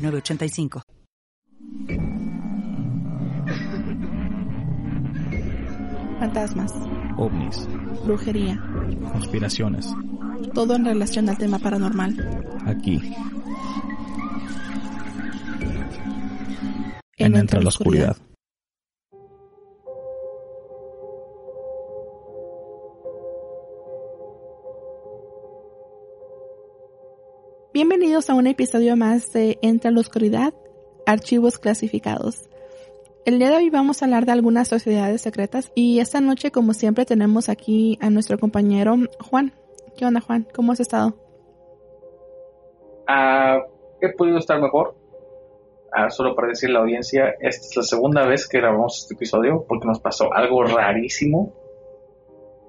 985. Fantasmas, ovnis, brujería, conspiraciones. Todo en relación al tema paranormal. Aquí. En, Entre la oscuridad. Bienvenidos a un episodio más de Entre la Oscuridad, Archivos Clasificados. El día de hoy vamos a hablar de algunas sociedades secretas y esta noche, como siempre, tenemos aquí a nuestro compañero Juan. ¿Qué onda, Juan? ¿Cómo has estado? Ah, he podido estar mejor. Ah, solo para decir a la audiencia, esta es la segunda vez que grabamos este episodio porque nos pasó algo rarísimo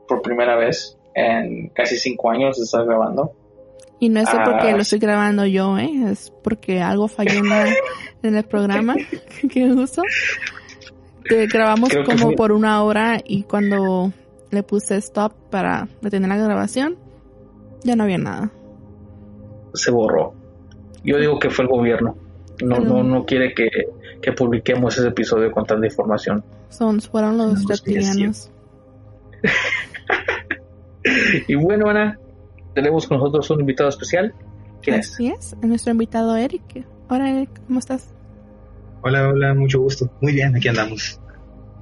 por primera vez en casi cinco años de estar grabando. Y no es porque lo ah. estoy grabando yo, ¿eh? Es porque algo falló en, el programa que uso. Que grabamos como por una hora y cuando le puse stop para detener la grabación, ya no había nada. Se borró. Yo digo que fue el gobierno. No, no, no quiere que, publiquemos ese episodio con tanta información. Son, fueron los reptilianos. y bueno, Ana, tenemos con nosotros un invitado especial. ¿Quién Así es? nuestro invitado Eric. Hola Eric, ¿cómo estás? Hola, hola, mucho gusto. Muy bien, aquí andamos.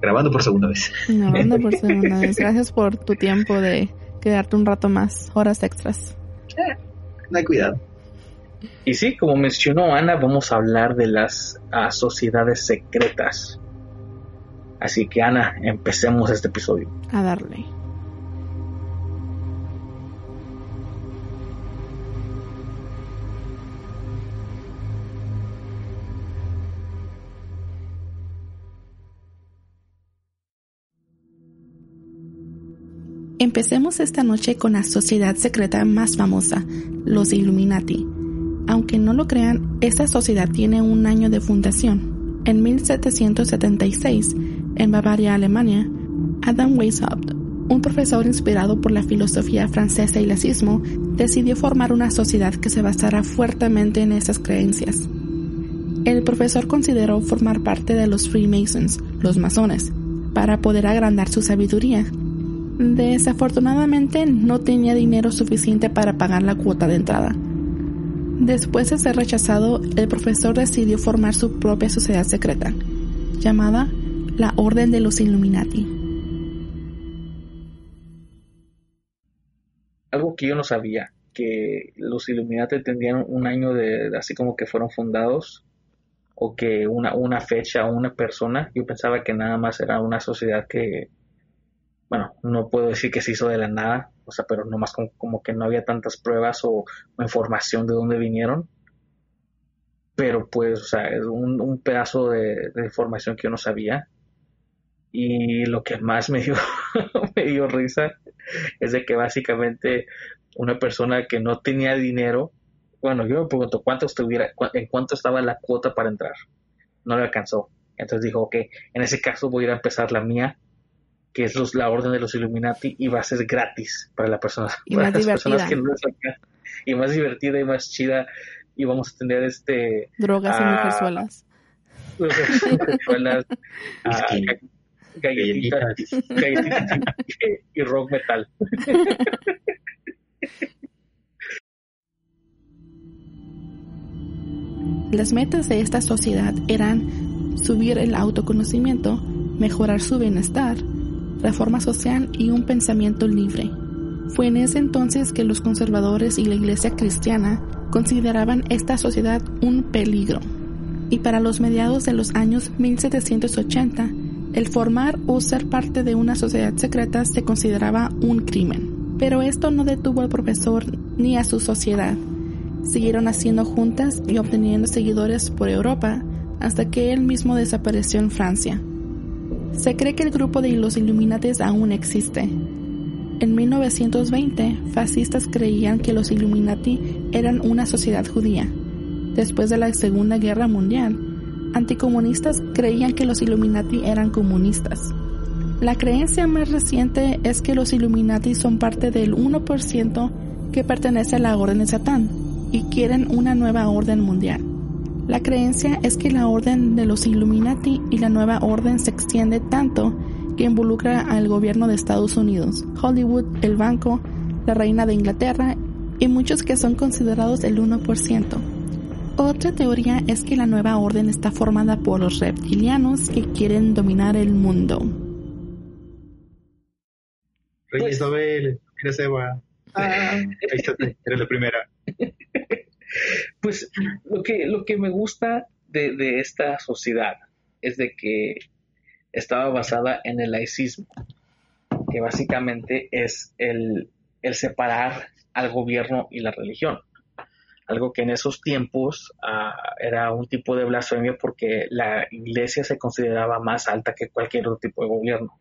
Grabando por segunda vez. Grabando por segunda vez. Gracias por tu tiempo de quedarte un rato más, horas extras. Eh, no hay cuidado. Y sí, como mencionó Ana, vamos a hablar de las sociedades secretas. Así que Ana, empecemos este episodio. A darle. Empecemos esta noche con la sociedad secreta más famosa, los Illuminati. Aunque no lo crean, esta sociedad tiene un año de fundación. En 1776, en Bavaria, Alemania, Adam Weishaupt, un profesor inspirado por la filosofía francesa y el nazismo, decidió formar una sociedad que se basara fuertemente en esas creencias. El profesor consideró formar parte de los Freemasons, los masones, para poder agrandar su sabiduría Desafortunadamente no tenía dinero suficiente para pagar la cuota de entrada. Después de ser rechazado, el profesor decidió formar su propia sociedad secreta, llamada la Orden de los Illuminati. Algo que yo no sabía, que los Illuminati tendrían un año de, así como que fueron fundados, o que una, una fecha o una persona, yo pensaba que nada más era una sociedad que, bueno, no puedo decir que se hizo de la nada, o sea, pero nomás como, como que no había tantas pruebas o, información de dónde vinieron. Pero pues, o sea, es un, pedazo de, información que yo no sabía. Y lo que más me dio, me dio risa es de que básicamente una persona que no tenía dinero, bueno, yo me pregunto cuánto estuviera, en cuánto estaba la cuota para entrar. No le alcanzó. Entonces dijo, ok, en ese caso voy a ir a empezar la mía que es la orden de los Illuminati y va a ser gratis para la persona y más las divertida. que no y más divertida y más chida. Y vamos a tener este drogas y mujerzuelas. Mujerzuelas galletitas, galletitas y rock metal. Las metas de esta sociedad eran subir el autoconocimiento, mejorar su bienestar, reforma social y un pensamiento libre. Fue en ese entonces que los conservadores y la iglesia cristiana consideraban esta sociedad un peligro. Y para los mediados de los años 1780, el formar o ser parte de una sociedad secreta se consideraba un crimen. Pero esto no detuvo al profesor ni a su sociedad. Siguieron haciendo juntas y obteniendo seguidores por Europa hasta que él mismo desapareció en Francia. Se cree que el grupo de los Illuminates aún existe. En 1920, fascistas creían que los Illuminati eran una sociedad judía. Después de la Segunda Guerra Mundial, anticomunistas creían que los Illuminati eran comunistas. La creencia más reciente es que los Illuminati son parte del 1% que pertenece a la Orden de Satán y quieren una nueva orden mundial. La creencia es que la orden de los Illuminati y la nueva orden se extiende tanto que involucra al gobierno de Estados Unidos, Hollywood, el banco, la reina de Inglaterra y muchos que son considerados el 1%. Otra teoría es que la nueva orden está formada por los reptilianos que quieren dominar el mundo. Rey pues, Isabel, mira Seba. Ah, Ahí está, eres la primera. Pues lo que, lo que me gusta de, esta sociedad es de que estaba basada en el laicismo, que básicamente es el, separar al gobierno y la religión. Algo que en esos tiempos ah, era un tipo de blasfemia porque la iglesia se consideraba más alta que cualquier otro tipo de gobierno.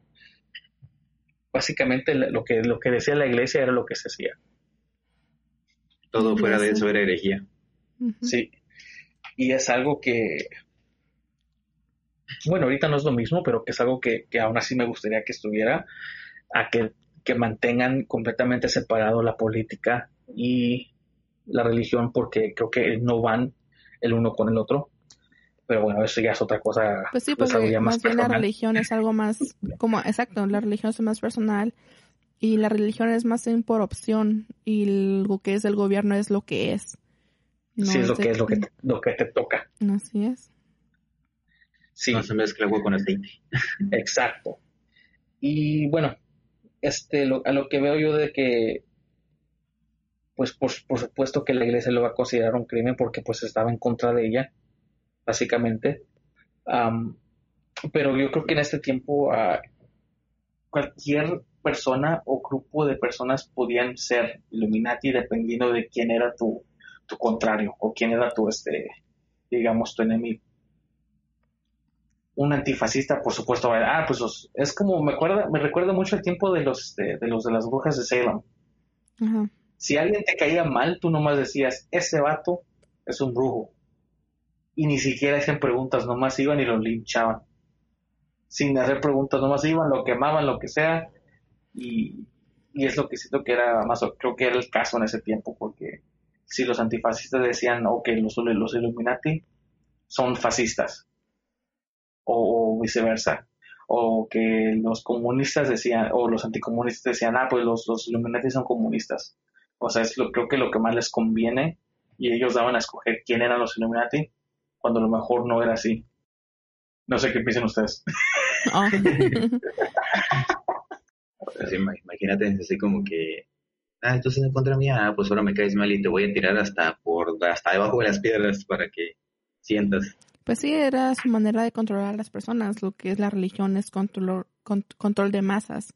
Básicamente lo que, lo que decía la iglesia era lo que se hacía. Todo fuera de eso era herejía. Sí. Y es algo que, bueno, ahorita no es lo mismo, pero que es algo que, aún así me gustaría que estuviera, a que, que mantengan completamente separado la política y la religión, porque creo que no van el uno con el otro. Pero bueno, eso ya es otra cosa. Pues sí, porque más, bien la religión es algo más, como, exacto, la religión es más personal y la religión es más por opción y lo que es el gobierno es lo que es. sí, es lo que es lo que, te, lo que te toca. Así es. Sí. No se mezcla agua con aceite. Exacto. Y bueno, este, a lo que veo yo de que, pues por, supuesto que la iglesia lo va a considerar un crimen porque pues estaba en contra de ella, básicamente. pero yo creo que en este tiempo uh, cualquier persona o grupo de personas podían ser Illuminati dependiendo de quién era tu, tu contrario o quién era tu, este, digamos, tu enemigo. Un antifascista, por supuesto, ah, pues es como, me acuerda, me recuerda mucho el tiempo de los, de, los de las brujas de Salem. Si alguien te caía mal, tú nomás decías, ese vato es un brujo. Y ni siquiera hacían preguntas, nomás iban y lo linchaban. Sin hacer preguntas, nomás iban, lo quemaban, lo que sea, y, es lo que siento que era más, creo que era el caso en ese tiempo, porque si los antifascistas decían, ok, los, los Illuminati son fascistas, o, viceversa, o que los comunistas decían, o los anticomunistas decían, ah, pues los, los Illuminati son comunistas. O sea, es lo, creo que lo que más les conviene, y ellos daban a escoger quién eran los Illuminati, cuando a lo mejor no era así. No sé qué piensan ustedes. Oh. imagínate, así como que, ah, entonces en contra mía, ah, pues ahora me caes mal y te voy a tirar hasta por hasta debajo de las piedras para que sientas. Pues sí, era su manera de controlar a las personas. Lo que es la religión es control, control de masas.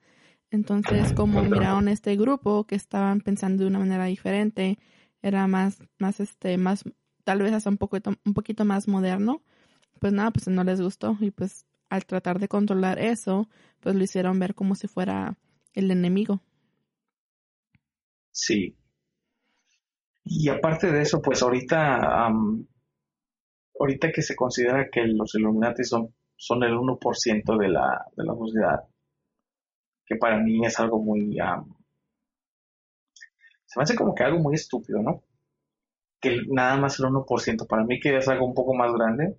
Entonces, como miraron este grupo que estaban pensando de una manera diferente, era más, más, este, más, tal vez hasta un poquito, un poquito más moderno, pues nada, pues no les gustó y pues al tratar de controlar eso, pues lo hicieron ver como si fuera el enemigo. Sí. Y aparte de eso, pues ahorita, ahorita que se considera que los Illuminati son, son el 1% de la, de la sociedad, que para mí es algo muy... se me hace como que algo muy estúpido, ¿no? Que nada más el 1%, para mí que es algo un poco más grande,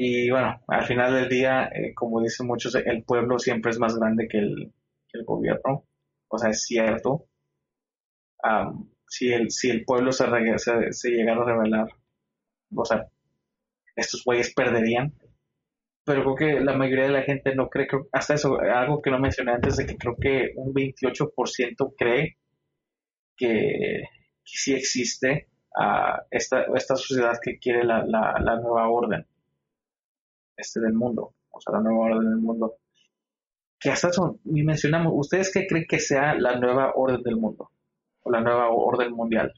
y bueno, al final del día, eh, como dicen muchos, el pueblo siempre es más grande que el, gobierno. O sea, es cierto. si, el, si el pueblo se, se, llegara a rebelar, o sea, estos güeyes perderían. Pero creo que la mayoría de la gente no cree, hasta eso, algo que no mencioné antes, de que creo que un 28% cree que, sí existe uh, esta, esta sociedad que quiere la, la nueva orden este del mundo, o sea, la nueva orden del mundo. Que hasta eso ni mencionamos, ¿ustedes qué creen que sea la nueva orden del mundo? O la nueva orden mundial.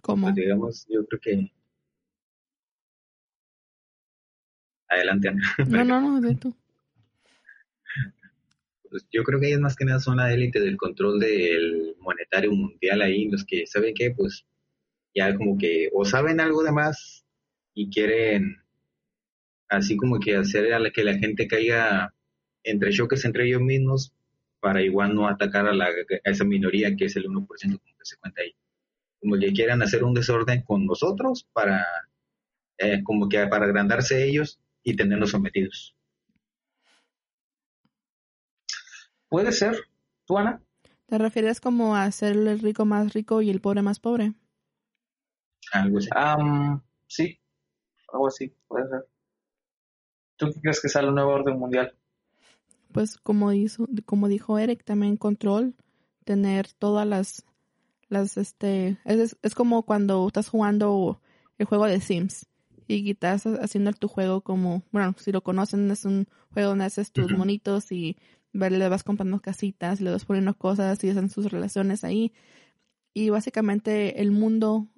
¿Cómo? Pues digamos, yo creo que... Adelante, Ana. No, no, no, de tú. Pues yo creo que ellos más que nada son la élite del control del monetario mundial ahí, los que saben que pues ya como que o saben algo de más y quieren así como que hacer a la que la gente caiga entre choques entre ellos mismos para igual no atacar a, la, a esa minoría que es el 1% como que se cuenta ahí. Como que quieran hacer un desorden con nosotros para eh, como que para agrandarse ellos y tenernos sometidos. Puede ser, tú Ana. ¿Te refieres como a hacerle el rico más rico y el pobre más pobre? Algo así. Sí, algo así, puede ser. ¿Tú qué crees que sea el nuevo orden mundial? Pues como hizo, como dijo Eric, también control, tener todas las, las, este, es, es como cuando estás jugando el juego de Sims y estás haciendo tu juego como, bueno, si lo conocen, es un juego donde haces tus monitos y le vas comprando casitas, le vas poniendo cosas y hacen sus relaciones ahí. Y básicamente el mundo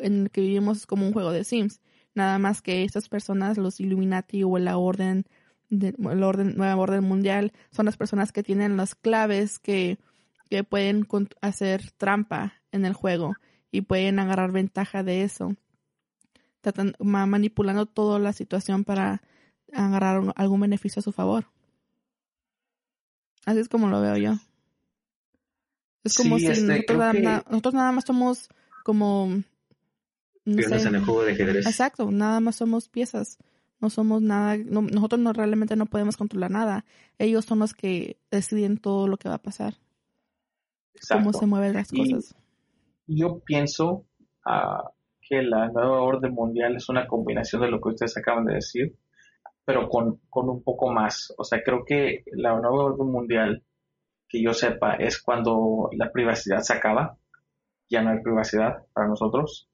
en el que vivimos es como un juego de Sims. Nada más que estas personas, los Illuminati o la orden, de, el orden, nueva orden mundial, son las personas que tienen las claves que, que pueden hacer trampa en el juego y pueden agarrar ventaja de eso. Tratan, ma- manipulando toda la situación para agarrar algún beneficio a su favor. Así es como lo veo yo. Es como Sí, si este, nosotros, nada, que- nosotros nada más somos como... No Piones sé. en el juego de ajedrez. Exacto, nada más somos piezas. No somos nada, no- nosotros no realmente no podemos controlar nada. Ellos son los que deciden todo lo que va a pasar, cómo Exacto. se mueven las Y- cosas. Yo pienso ah, que la nueva orden mundial es una combinación de lo que ustedes acaban de decir, pero con, con un poco más. O sea, creo que la nueva orden mundial, que yo sepa, es cuando la privacidad se acaba. Ya no hay privacidad para nosotros.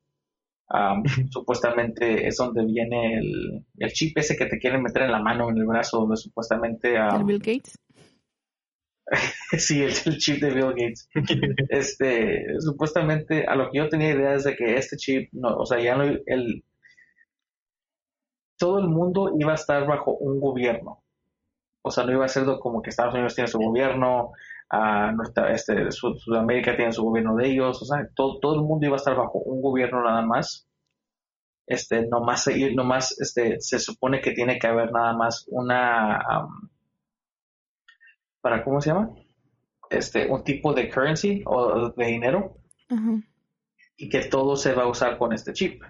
Am, supuestamente es donde viene el, el chip ese que te quieren meter en la mano, en el brazo, donde supuestamente... am, ¿El Bill Gates? Sí, el, el chip de Bill Gates. Este, supuestamente, a lo que yo tenía idea es de que este chip, no, o sea, ya no, el, todo el mundo iba a estar bajo un gobierno. O sea, no iba a ser como que Estados Unidos tiene su gobierno, a nuestra, este, Sud- Sudamérica tiene su gobierno de ellos, o sea, todo, todo el mundo iba a estar bajo un gobierno nada más. Este, nomás, nomás, este, se supone que tiene que haber nada más una, para, ¿cómo se llama? Este, un tipo de currency o de dinero y que todo se va a usar con este chip.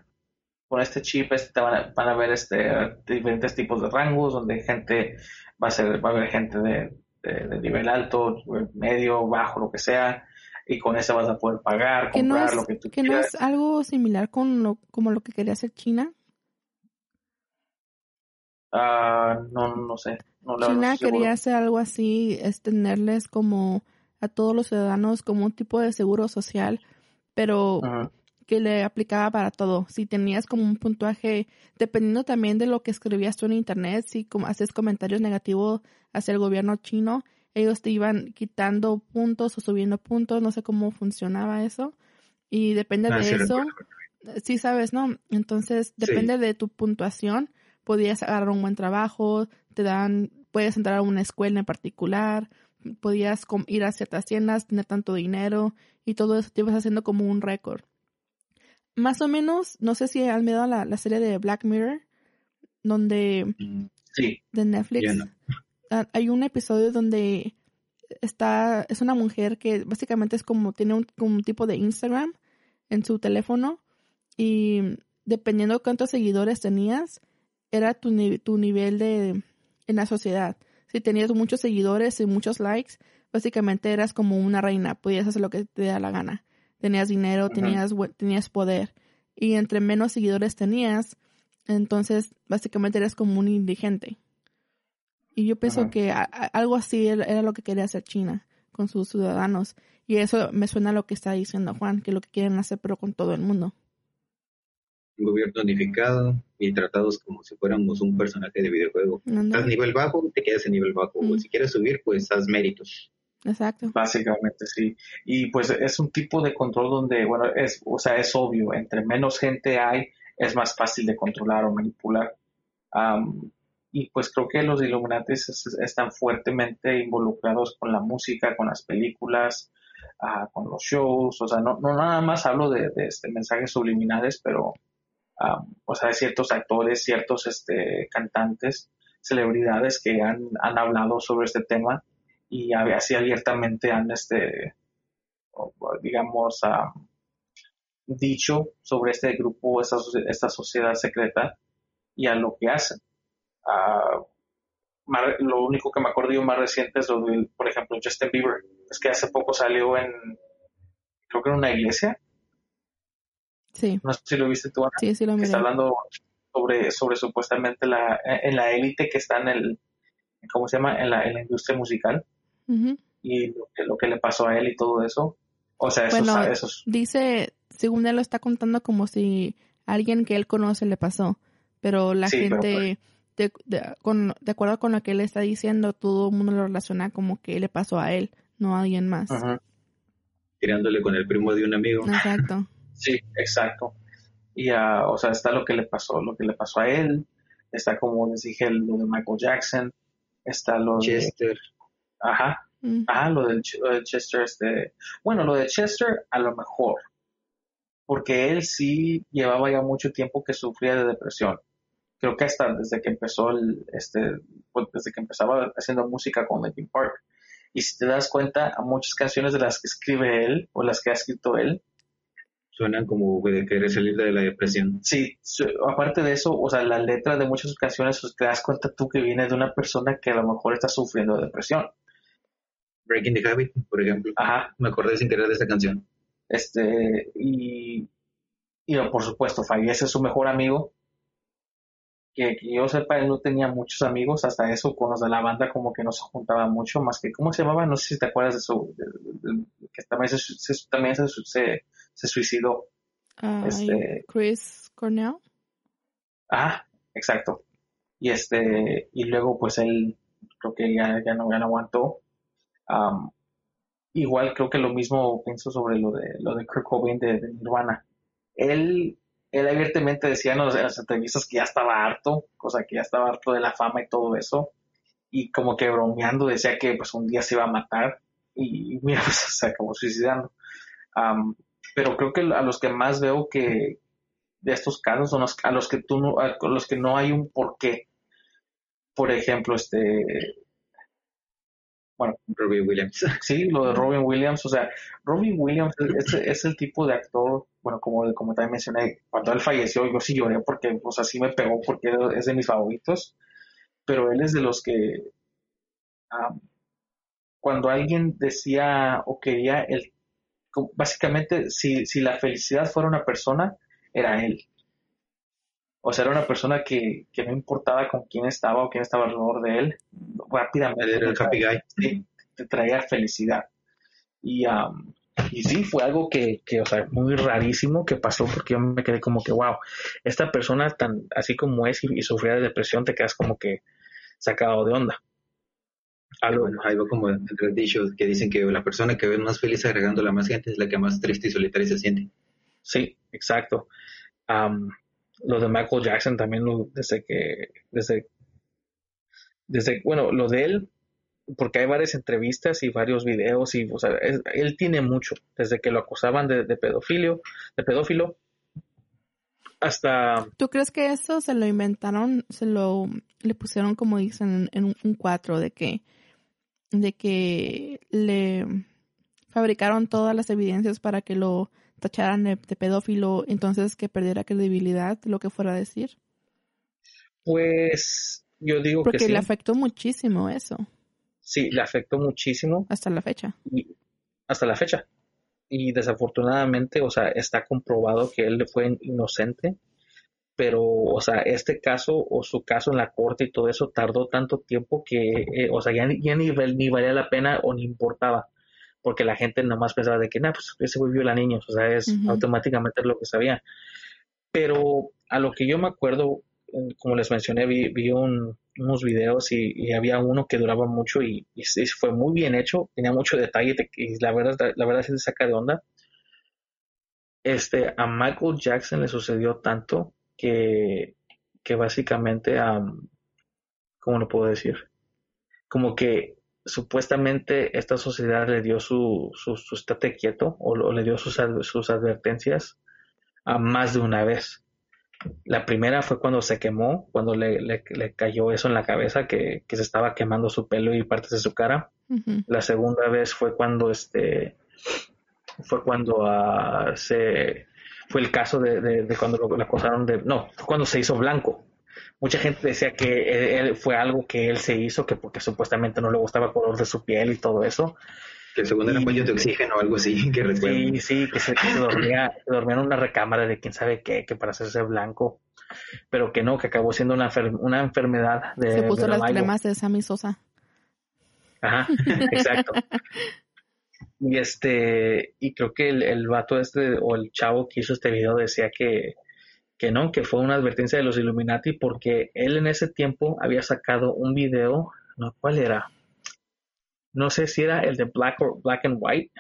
Con este chip este, van, a, van a haber este, diferentes tipos de rangos donde gente va a ser, va a haber gente de, de- de nivel alto, medio, bajo, lo que sea, y con eso vas a poder pagar, ¿Que no, comprar es, lo que tú que no quieras. es algo similar con lo, como lo que quería hacer China? Ah, no, no sé. No, China seguro. quería hacer algo así, es tenerles como a todos los ciudadanos como un tipo de seguro social, pero. Que le aplicaba para todo. Si tenías como un puntuaje, dependiendo también de lo que escribías tú en internet, si como haces comentarios negativos hacia el gobierno chino, ellos te iban quitando puntos o subiendo puntos, no sé cómo funcionaba eso. Y depende Ah, de sí, eso, sí sabes, ¿no? Entonces, depende de tu puntuación, podías agarrar un buen trabajo, te dan, puedes entrar a una escuela en particular, podías ir a ciertas tiendas, tener tanto dinero y todo eso te ibas haciendo como un récord. Más o menos, no sé si han mirado la, la serie de Black Mirror, donde Mm, Sí, de Netflix. No. Ah, Hay un episodio donde está, es una mujer que básicamente es como, tiene un, como un tipo de Instagram en su teléfono y dependiendo de cuántos seguidores tenías, era tu, tu nivel de, en la sociedad. Si tenías muchos seguidores y muchos likes, básicamente eras como una reina, podías hacer lo que te da la gana. Tenías dinero, tenías, tenías poder. Y entre menos seguidores tenías, entonces básicamente eres como un indigente. Y yo pienso Ajá. que a- a- algo así era, lo que quería hacer China con sus ciudadanos. Y eso me suena a lo que está diciendo Juan, que lo que quieren hacer pero con todo el mundo. Un gobierno unificado y tratados como si fuéramos un personaje de videojuego. Anda. Estás nivel bajo, te quedas en nivel bajo. Mm. O si quieres subir, pues haz méritos. Exacto. Básicamente, sí. Y pues es un tipo de control donde, bueno, es, o sea, es obvio, entre menos gente hay, es más fácil de controlar o manipular. Am, y pues creo que los Illuminatis es- están fuertemente involucrados con la música, con las películas, ah, con los shows, o sea, no, no nada más hablo de, de, este, mensajes subliminales, pero, o sea, ciertos actores, ciertos este, cantantes, celebridades que han, han hablado sobre este tema y así abiertamente han, este, digamos, am, dicho sobre este grupo, esta, esta sociedad secreta y a lo que hacen. Más- lo único que me acuerdo yo más reciente es lo de, por ejemplo, Justin Bieber. Es que hace poco salió en, creo que en una iglesia, Sí, no sé si lo viste tú, Ana, sí, sí lo que miré. está hablando sobre, sobre supuestamente la, en la élite que está en el, ¿cómo se llama? En la, en la industria musical Y lo que, lo que le pasó a él y todo eso. O sea, eso, Bueno, eso es- Dice, según él lo está contando como si alguien que él conoce le pasó, pero la Sí, pero gente, de, de- con, de acuerdo con lo que él está diciendo, todo el mundo lo relaciona como que le pasó a él, no a alguien más. Tirándole con el primo de un amigo. Exacto. Sí, exacto. Y, ah, o sea, está lo que le pasó, lo que le pasó a él, está como les dije, lo de Michael Jackson, está lo de, Chester. Ajá, Mm. ajá, lo de Chester, este, bueno, lo de Chester a lo mejor, porque él sí llevaba ya mucho tiempo que sufría de depresión. Creo que hasta desde que empezó el, este, pues, desde que empezaba haciendo música con Linkin Park. Y si te das cuenta, a muchas canciones de las que escribe él o las que ha escrito él, Suenan como de querer salir de la depresión. Sí, su- aparte de eso, o sea, la letra de muchas canciones, pues, te das cuenta tú que viene de una persona que a lo mejor está sufriendo de depresión. Breaking the Habit, por ejemplo. Ajá, Me acordé sin querer de esa canción. este, y, y por supuesto, fallece su mejor amigo. Que, que yo sepa, él no tenía muchos amigos, hasta eso, con los de la banda como que no se juntaba mucho, más que, ¿cómo se llamaba? No sé si te acuerdas de su, de- de- de- que también se, también se, se, se suicidó. Este- Chris Cornell. Ah, exacto. Y este, y luego pues él creo que ya, ya no, ya no aguantó. Am, igual creo que lo mismo pienso sobre lo de lo de Kurt Cobain de, de Nirvana. Él, él abiertamente decía en, las entrevistas que ya estaba harto, cosa que ya estaba harto de la fama y todo eso. Y como que bromeando decía que pues un día se iba a matar. Y, mira, pues se acabó suicidando. Am, pero creo que a los que más veo que, de estos casos son los, a los que tú no, a los que no hay un porqué. Por ejemplo, este, bueno, Robbie Williams. sí, lo de Robin Williams, o sea, Robin Williams es, el tipo de actor, bueno, como, como también mencioné, cuando él falleció yo sí lloré porque, o sea, sí me pegó porque es de mis favoritos, pero él es de los que, cuando alguien decía o quería el, básicamente, si, si la felicidad fuera una persona, era él. O sea, era una persona que, que no importaba con quién estaba o quién estaba alrededor de él, rápidamente el te happy guy. sí, te traía felicidad. Y, am, y sí, fue algo que, que, o sea, muy rarísimo que pasó porque yo me quedé como que, wow, esta persona tan así como es y, y sufría de depresión, te quedas como que sacado de onda. Algo, Bueno, ahí va como el dicho que dicen que la persona que ve más feliz agregando a la más gente es la que más triste y solitaria se siente. Sí, exacto. Am, lo de Michael Jackson también, lo- desde que, desde, desde, bueno, lo de él, porque hay varias entrevistas y varios videos y, o sea, él tiene mucho, desde que lo acusaban de, pedofilio, de pedófilo, hasta, ¿Tú crees que eso se lo inventaron, se lo le pusieron como dicen en un, un cuatro de que de que le fabricaron todas las evidencias para que lo tacharan de, de pedófilo, entonces que perdiera credibilidad lo que fuera a decir? pues, yo digo Porque que sí, le afectó muchísimo eso sí, le afectó muchísimo hasta la fecha. y hasta la fecha. Y desafortunadamente, o sea, está comprobado que él fue inocente, pero, o sea, este caso o su caso en la corte y todo eso tardó tanto tiempo que, eh, o sea, ya, ni- ya ni, ni valía la pena o ni importaba, porque la gente nomás pensaba de que, nah, pues ese güey viola niños, o sea, es automáticamente lo que sabía. Pero a lo que yo me acuerdo, eh, como les mencioné, vi, vi un, unos videos y, había uno que duraba mucho y, fue muy bien hecho, tenía mucho detalle y la verdad, la verdad se saca de onda. Este, a Michael Jackson le sucedió tanto que, que básicamente, um, ¿cómo lo puedo decir? Como que supuestamente esta sociedad le dio su, su, su estate quieto o, le dio sus, sus advertencias a más de una vez. La primera fue cuando se quemó, cuando le, le, cayó eso en la cabeza, que, que, se estaba quemando su pelo y partes de su cara. La segunda vez fue cuando este fue cuando uh, se fue el caso de, de, cuando lo, acusaron de no, fue cuando se hizo blanco. Mucha gente decía que él, fue algo que él se hizo, que porque supuestamente no le gustaba el color de su piel y todo eso. Que según era cuello de oxígeno o algo así, que Sí, sí, que se, dormía, dormía, en una recámara de quién sabe qué, que para hacerse blanco, pero que no, que acabó siendo una, una enfermedad de... Se puso las cremas de Sammy Sosa. Ajá, exacto. y este, y creo que el, el vato este, o el chavo que hizo este video decía que, que no, que fue una advertencia de los Illuminati porque él en ese tiempo había sacado un video, no, ¿cuál era? No sé si era el de Black, or, Black and White.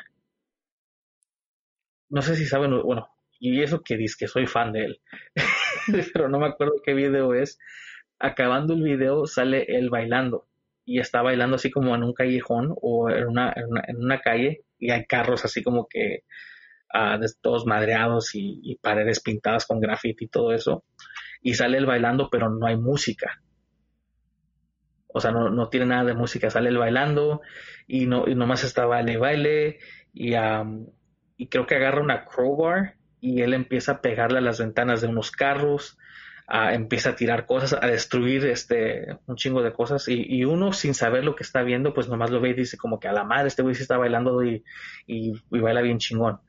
No sé si saben, bueno, y eso que dice que soy fan de él, pero no me acuerdo qué video es. Acabando el video sale él bailando y está bailando así como en un callejón o en una, en una, calle y hay carros así como que uh, todos madreados y, y, paredes pintadas con graffiti y todo eso. Y sale él bailando, pero no hay música o sea, no, no tiene nada de música, sale el bailando y, no, y nomás está baile baile y, y creo que agarra una crowbar y él empieza a pegarle a las ventanas de unos carros, empieza a tirar cosas, a destruir este un chingo de cosas y, y, uno sin saber lo que está viendo, pues nomás lo ve y dice como que a la madre este güey sí está bailando y, y, baila bien chingón.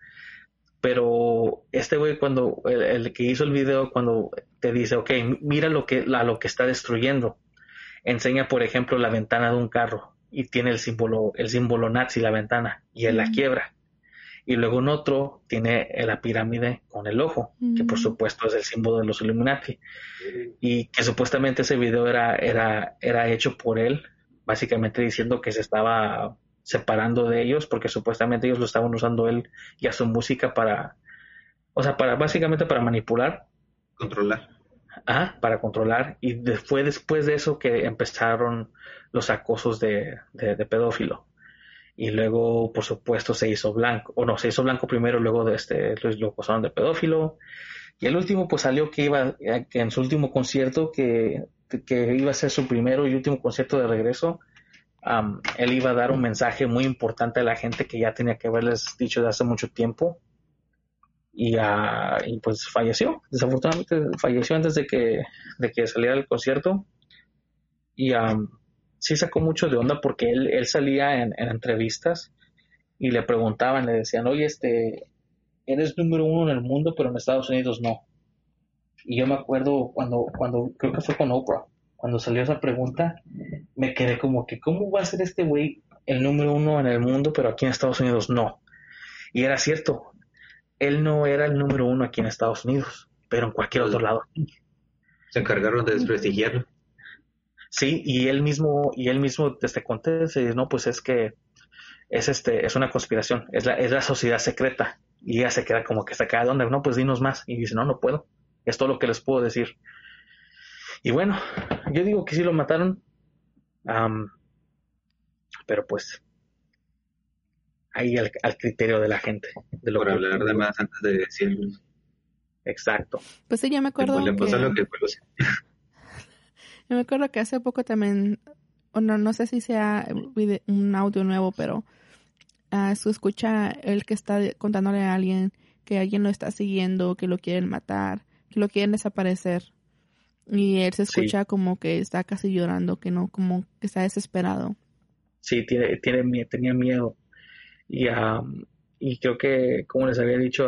Pero este güey cuando, el, que hizo el video, cuando te dice, ok, mira lo que, a lo que está destruyendo enseña, por ejemplo, la ventana de un carro y tiene el símbolo, el símbolo nazi, la ventana, y él la quiebra. Y luego en otro tiene la pirámide con el ojo, que por supuesto es el símbolo de los Illuminati. Y que supuestamente ese video era, era, era hecho por él, básicamente diciendo que se estaba separando de ellos, porque supuestamente ellos lo estaban usando él y a su música para, o sea, para básicamente para manipular. Controlar para controlar. Y fue después de eso que empezaron los acosos de, pedófilo. Y luego, por supuesto, se hizo blanco. O no, se hizo blanco primero, luego de este, lo acusaron de pedófilo. Y el último, pues salió que iba, que en su último concierto, que, que iba a ser su primero y último concierto de regreso, él iba a dar un mensaje muy importante a la gente que ya tenía que haberles dicho de hace mucho tiempo y, y pues falleció. Desafortunadamente falleció antes de que, de que saliera el concierto. Y um, sí sacó mucho de onda porque él, él salía en, entrevistas y le preguntaban, le decían, oye, este, eres número uno en el mundo, pero en Estados Unidos no. Y yo me acuerdo cuando, cuando creo que fue con Oprah, cuando salió esa pregunta, me quedé como que, ¿cómo va a ser este güey el número uno en el mundo, pero aquí en Estados Unidos no? Y era cierto, él no era el número uno aquí en Estados Unidos, pero en cualquier otro lado. Se encargaron de desprestigiarlo. Sí, y él mismo, y él mismo desde dice, no, pues es que es este, es una conspiración, es la, es la sociedad secreta. Y ella se queda como que se queda donde, no, pues dinos más. Y dice, no, no puedo. Es todo lo que les puedo decir. Y bueno, yo digo que sí lo mataron. pero pues ahí al, criterio de la gente. De lo Por hablar de más antes de decirlo. Exacto. Pues sí, ya me acuerdo. que... lo que yo me acuerdo que hace poco también, o no, no sé si sea un audio nuevo, pero uh, su escucha el que está contándole a alguien que alguien lo está siguiendo, que lo quieren matar, que lo quieren desaparecer. Y él se escucha como que está casi llorando, que no, como que está desesperado. Sí, tiene, tiene, tenía miedo. Y, y creo que, como les había dicho,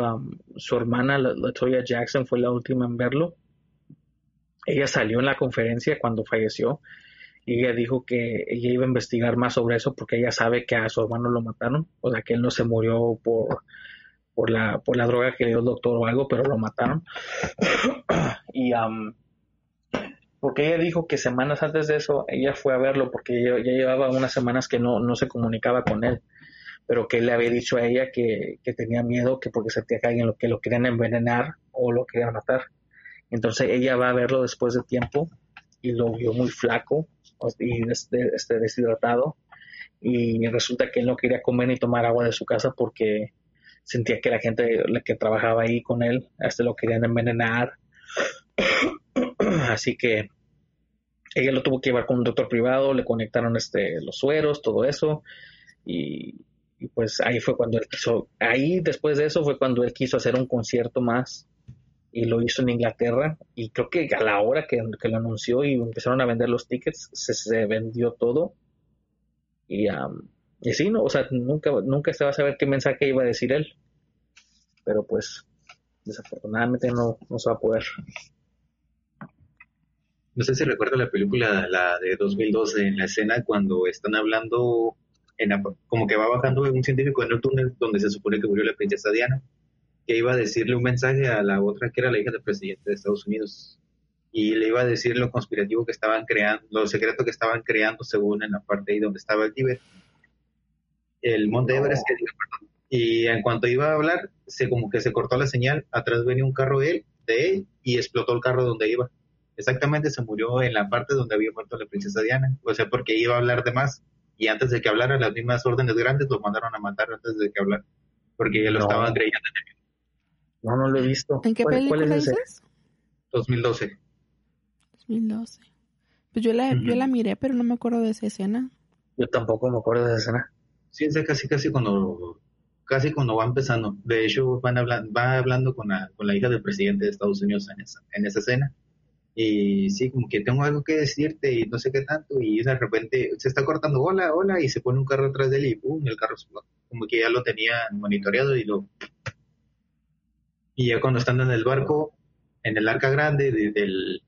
su hermana, Latoya Jackson, fue la última en verlo. Ella salió en la conferencia cuando falleció y ella dijo que ella iba a investigar más sobre eso porque ella sabe que a su hermano lo mataron, o sea, que él no se murió por, por, la, por la droga que le dio el doctor o algo, pero lo mataron. y porque ella dijo que semanas antes de eso ella fue a verlo porque ya, llevaba unas semanas que no, no se comunicaba con él, pero que él le había dicho a ella que, que tenía miedo, que porque sentía que alguien lo, que lo querían envenenar o lo querían matar. Entonces ella va a verlo después de tiempo y lo vio muy flaco y este, este, deshidratado y resulta que él no quería comer ni tomar agua de su casa porque sentía que la gente que trabajaba ahí con él hasta lo querían envenenar así que ella lo tuvo que llevar con un doctor privado le conectaron este los sueros todo eso y, pues ahí fue cuando él quiso ahí después de eso fue cuando él quiso hacer un concierto más y lo hizo en Inglaterra y creo que a la hora que, lo anunció y empezaron a vender los tickets se, vendió todo y, y sí, no, o sea, nunca, nunca se va a saber qué mensaje iba a decir él, pero pues desafortunadamente no, no se va a poder. No sé si recuerda la película, la de 2012, en la escena cuando están hablando, en como que va bajando un científico en el túnel donde se supone que murió la princesa Diana que iba a decirle un mensaje a la otra que era la hija del presidente de Estados Unidos y le iba a decir lo conspirativo que estaban creando, lo secreto que estaban creando según en la parte ahí donde estaba el Tíbet, el Monte Everest, y en cuanto iba a hablar, se como que se cortó la señal, atrás venía un carro de él, de él y explotó el carro donde iba. Exactamente se murió en la parte donde había muerto la princesa Diana, o sea, porque iba a hablar de más y antes de que hablara las mismas órdenes grandes lo mandaron a matar antes de que hablara, porque ya lo estaban creyendo en no, no lo he visto. ¿En qué película dices? 2012. 2012. Pues yo la, yo la miré, pero no me acuerdo de esa escena. Yo tampoco me acuerdo de esa escena. Sí, es casi, casi cuando, casi cuando va empezando. De hecho, van hablando, va hablando con la, con la hija del presidente de Estados Unidos en esa, en esa escena. Y sí, como que tengo algo que decirte y no sé qué tanto. Y de repente se está cortando, hola, hola, y se pone un carro atrás de él y pum, el carro como que ya lo tenían monitoreado y lo y ya cuando están en el barco, en el arca grande del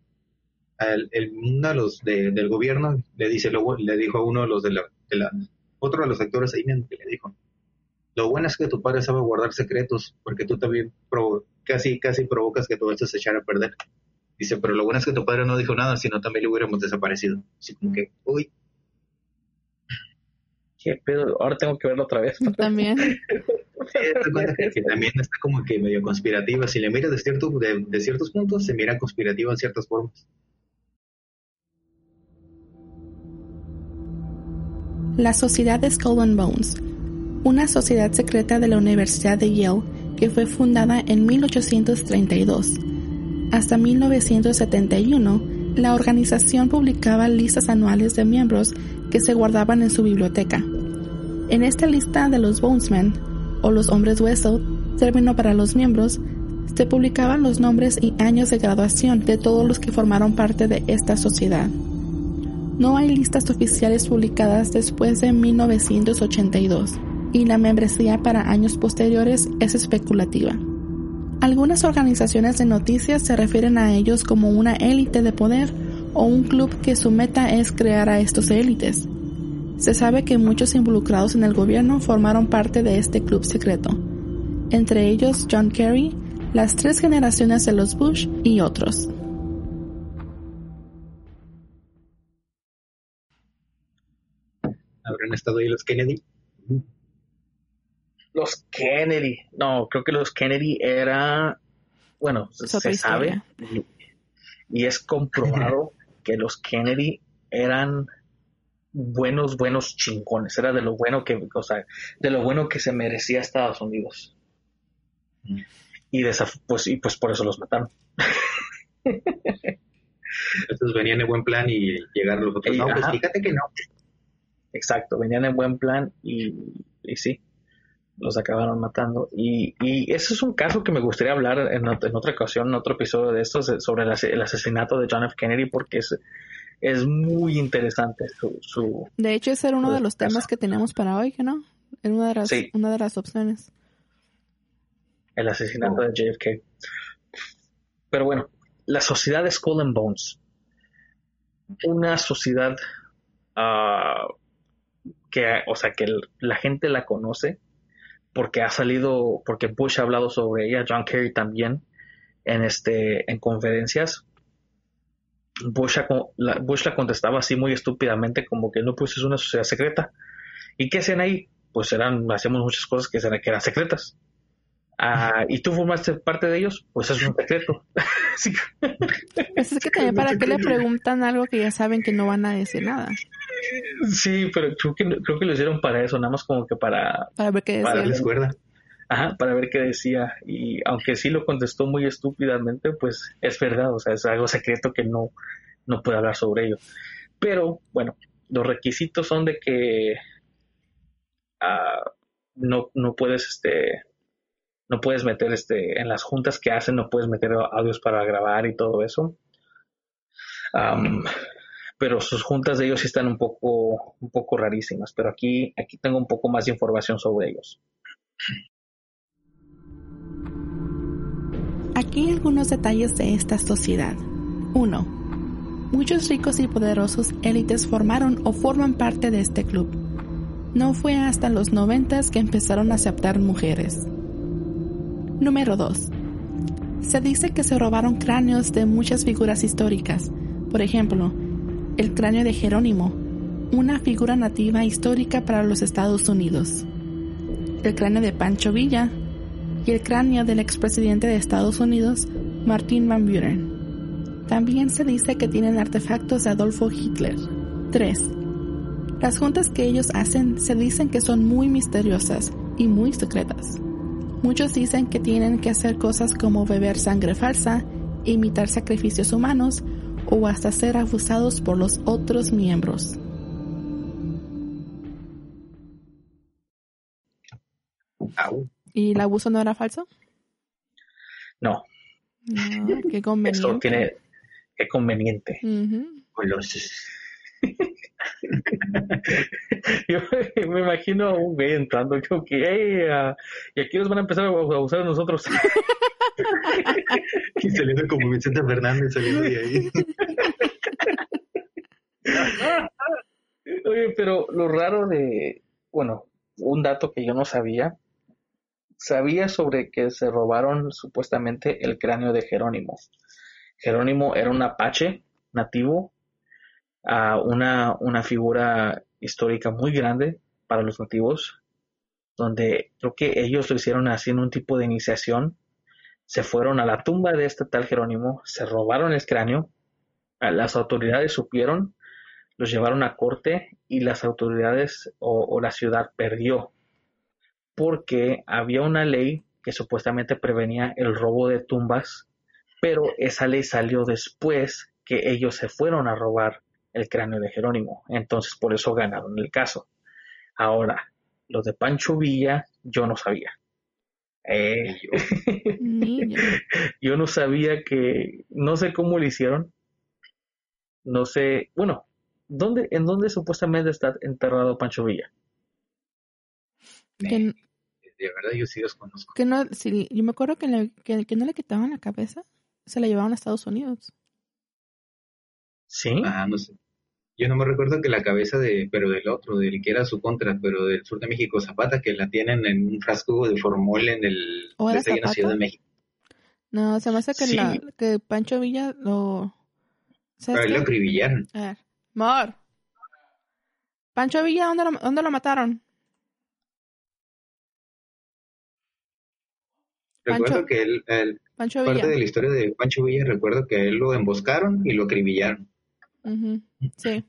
el, uno de los del gobierno le dice le dijo a uno de los de la, otro de los actores ahí que le dijo lo bueno es que tu padre sabe guardar secretos porque tú también casi casi provocas que todo esto se echara a perder dice pero lo bueno es que tu padre no dijo nada sino también le hubiéramos desaparecido así como que uy qué pedo ahora tengo que verlo otra vez también que también está como que medio conspirativa. Si le miras de, cierto, de, ciertos puntos, se mira conspirativa en ciertas formas. La Sociedad de Skull and Bones, una sociedad secreta de la Universidad de Yale que fue fundada en 1832. Hasta 1971, la organización publicaba listas anuales de miembros que se guardaban en su biblioteca. En esta lista de los Bonesmen o los hombres hueso, término para los miembros, se publicaban los nombres y años de graduación de todos los que formaron parte de esta sociedad. No hay listas oficiales publicadas después de 1982 y la membresía para años posteriores es especulativa. Algunas organizaciones de noticias se refieren a ellos como una élite de poder o un club que su meta es crear a estos élites. Se sabe que muchos involucrados en el gobierno formaron parte de este club secreto, entre ellos John Kerry, las tres generaciones de los Bush y otros. ¿Habrán estado ahí los Kennedy? Los Kennedy. No, creo que los Kennedy era, bueno, se sabe y es comprobado que los Kennedy eran buenos, buenos chingones. Era de lo bueno que, o sea, de lo bueno que se merecía Estados Unidos. Mm. Y, pues, y pues por eso los mataron. Entonces venían en buen plan y llegaron los otros. no, pues fíjate que no. Exacto, venían en buen plan y, y sí, los acabaron matando. Y, y ese es un caso que me gustaría hablar en, en otra ocasión, en otro episodio de estos, sobre el, asesinato de John F. Kennedy, porque es, es muy interesante su, de hecho ese era uno de los temas que teníamos para hoy no era una de las una de las opciones. El asesinato de JFK pero bueno la sociedad de Skull and Bones. Una sociedad uh, que o sea que la gente la conoce porque ha salido porque Bush ha hablado sobre ella John Kerry también en este en conferencias Bush la, Bush la contestaba así muy estúpidamente como que no, pues es una sociedad secreta. ¿Y qué hacían ahí? Pues eran, hacíamos muchas cosas que eran, que eran secretas. Ah, ¿Y tú formaste parte de ellos? Pues es un secreto. Sí. Pues es que también para qué le preguntan algo que ya saben que no van a decir nada. Sí, pero creo que, creo que lo hicieron para eso, nada más como que para, Para ver qué Para decir. darles cuerda. ajá, para ver qué decía. Y aunque sí lo contestó muy estúpidamente, pues es verdad, o sea, es algo secreto que no, no puede hablar sobre ello. Pero bueno, los requisitos son de que ah, no, no puedes, este, no puedes meter, este, en las juntas que hacen, no puedes meter audios para grabar y todo eso. Pero sus juntas de ellos sí están un poco, un poco rarísimas. Pero aquí, aquí tengo un poco más de información sobre ellos. Aquí algunos detalles de esta sociedad. 1. Muchos ricos y poderosos élites formaron o forman parte de este club. No fue hasta los noventas que empezaron a aceptar mujeres. Número 2. Se dice que se robaron cráneos de muchas figuras históricas. Por ejemplo, el cráneo de Jerónimo, una figura nativa histórica para los Estados Unidos. El cráneo de Pancho Villa, y el cráneo del expresidente de Estados Unidos, Martin Van Buren. También se dice que tienen artefactos de Adolfo Hitler. 3. Las juntas que ellos hacen se dicen que son muy misteriosas y muy secretas. Muchos dicen que tienen que hacer cosas como beber sangre falsa, imitar sacrificios humanos o hasta ser abusados por los otros miembros. ¿Y el abuso no era falso? No, No, qué esto conveniente. tiene qué conveniente. Ujú. Colosos. Yo me imagino a un güey entrando como que, hey, ah, y aquí nos van a empezar a abusar de nosotros. Y saliendo como Vicente Fernández saliendo de ahí. Oye, pero lo raro de, bueno, un dato que yo no sabía, sabía sobre que se robaron supuestamente el cráneo de Jerónimo. Jerónimo era un apache nativo, ah, una, una figura histórica muy grande para los nativos, donde creo que ellos lo hicieron haciendo un tipo de iniciación. Se fueron a la tumba de este tal Jerónimo, se robaron el cráneo, las autoridades supieron, los llevaron a corte y las autoridades o la ciudad perdió porque había una ley que supuestamente prevenía el robo de tumbas, pero esa ley salió después que ellos se fueron a robar el cráneo de Jerónimo. Entonces por eso ganaron el caso. Ahora, lo de Pancho Villa, yo no sabía. Eh, yo, Niño. yo no sabía que, no sé cómo lo hicieron. No sé, bueno, ¿dónde, ¿en dónde supuestamente está enterrado Pancho Villa? Que, de verdad yo sí los conozco. que no, sí, yo me acuerdo que, le- que, que no le quitaban la cabeza, se la llevaban a Estados Unidos. Sí. Ah, no sé. Yo no me recuerdo que la cabeza de, pero del otro, del que era su contra, pero del sur de México, Zapata, que la tienen en un frasco de formol en el ¿O era Zapata? Ciudad de México. No, se me hace que, Sí. la, que Pancho Villa lo... ¿Sabes Pero él lo acribillaron. A ver, Mor. Pancho Villa, ¿dónde lo, dónde lo mataron? Recuerdo Pancho- que él, él- Pancho parte Villa. de la historia de Pancho Villa, recuerdo que a él lo emboscaron y lo acribillaron. Sí.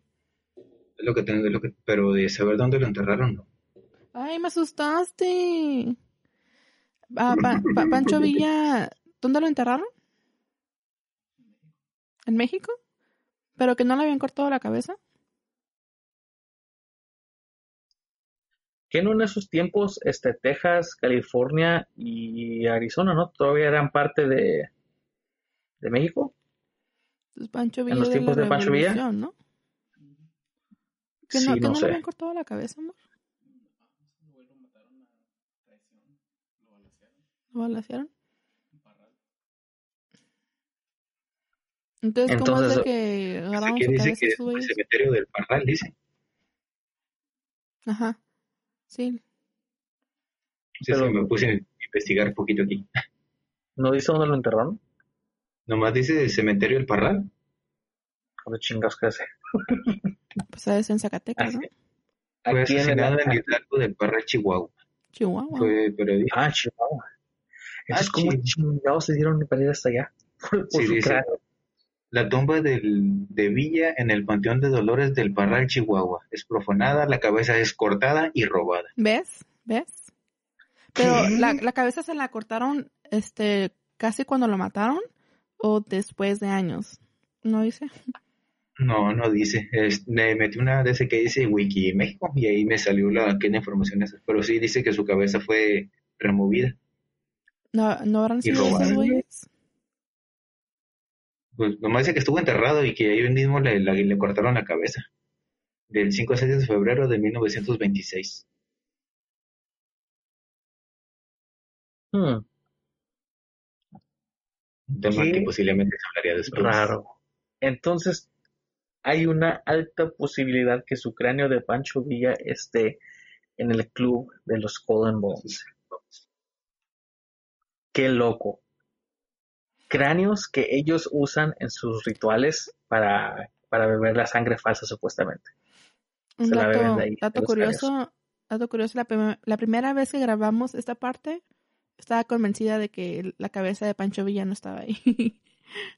Es lo que tengo, es lo que, pero de saber dónde lo enterraron, no. Ay, me asustaste. Ah, Pa- Pa- Pancho Villa, ¿dónde lo enterraron? ¿En México? ¿Pero que no le habían cortado la cabeza? que no en esos tiempos este Texas, California y Arizona, ¿no? Todavía eran parte de, de México. Pues Pancho ¿En Villa los de tiempos la de Pancho Villa? ¿no? Que no, Sí, que no no sé. le habían cortado la cabeza, amor. ¿Lo balacearon? Entonces, ¿cómo es de Entonces, que agarraron ¿Qué su dice cabeza que es esos el cementerio del Parral, dice. Ajá. Sí. Sí, Pero- sí, me puse a investigar un poquito aquí. ¿No dice dónde lo enterraron? Nomás dice el cementerio del Parral. por chingados que hace. Pues es en Zacatecas, ¿no? Fue Aquí en el- asesinado en el del Parral, Chihuahua. Chihuahua. Fue periodista. Ah, Chihuahua. Entonces, Ah, ¿cómo chi- chingados se dieron para ir hasta allá? Por, por Sí, su dice. cráneo. La tumba del, de Villa en el Panteón de Dolores del Parral, Chihuahua. Es profanada, la cabeza es cortada y robada. ¿Ves? ¿Ves? Pero la, la cabeza se la cortaron este casi cuando lo mataron o después de años. ¿No dice? No, no dice. Es- me metí una de ese que dice Wiki México y ahí me salió la que información esa. Pero sí dice que su cabeza fue removida. ¿No, no habrán sido esos güeyes? Pues nomás dice que estuvo enterrado y que ahí mismo le, la- le cortaron la cabeza. Del 5 al 6 de febrero de 1926. Hmm, tema ¿Qué? que posiblemente se hablaría después. raro. Entonces, hay una alta posibilidad que su cráneo de Pancho Villa esté en el club de los and Bones. Qué loco. Cráneos que ellos usan en sus rituales para, para beber la sangre falsa, supuestamente. Un Se la beben dato, de ahí, dato curioso, dato curioso, la, prim- la primera vez que grabamos esta parte, estaba convencida de que la cabeza de Pancho Villa no estaba ahí.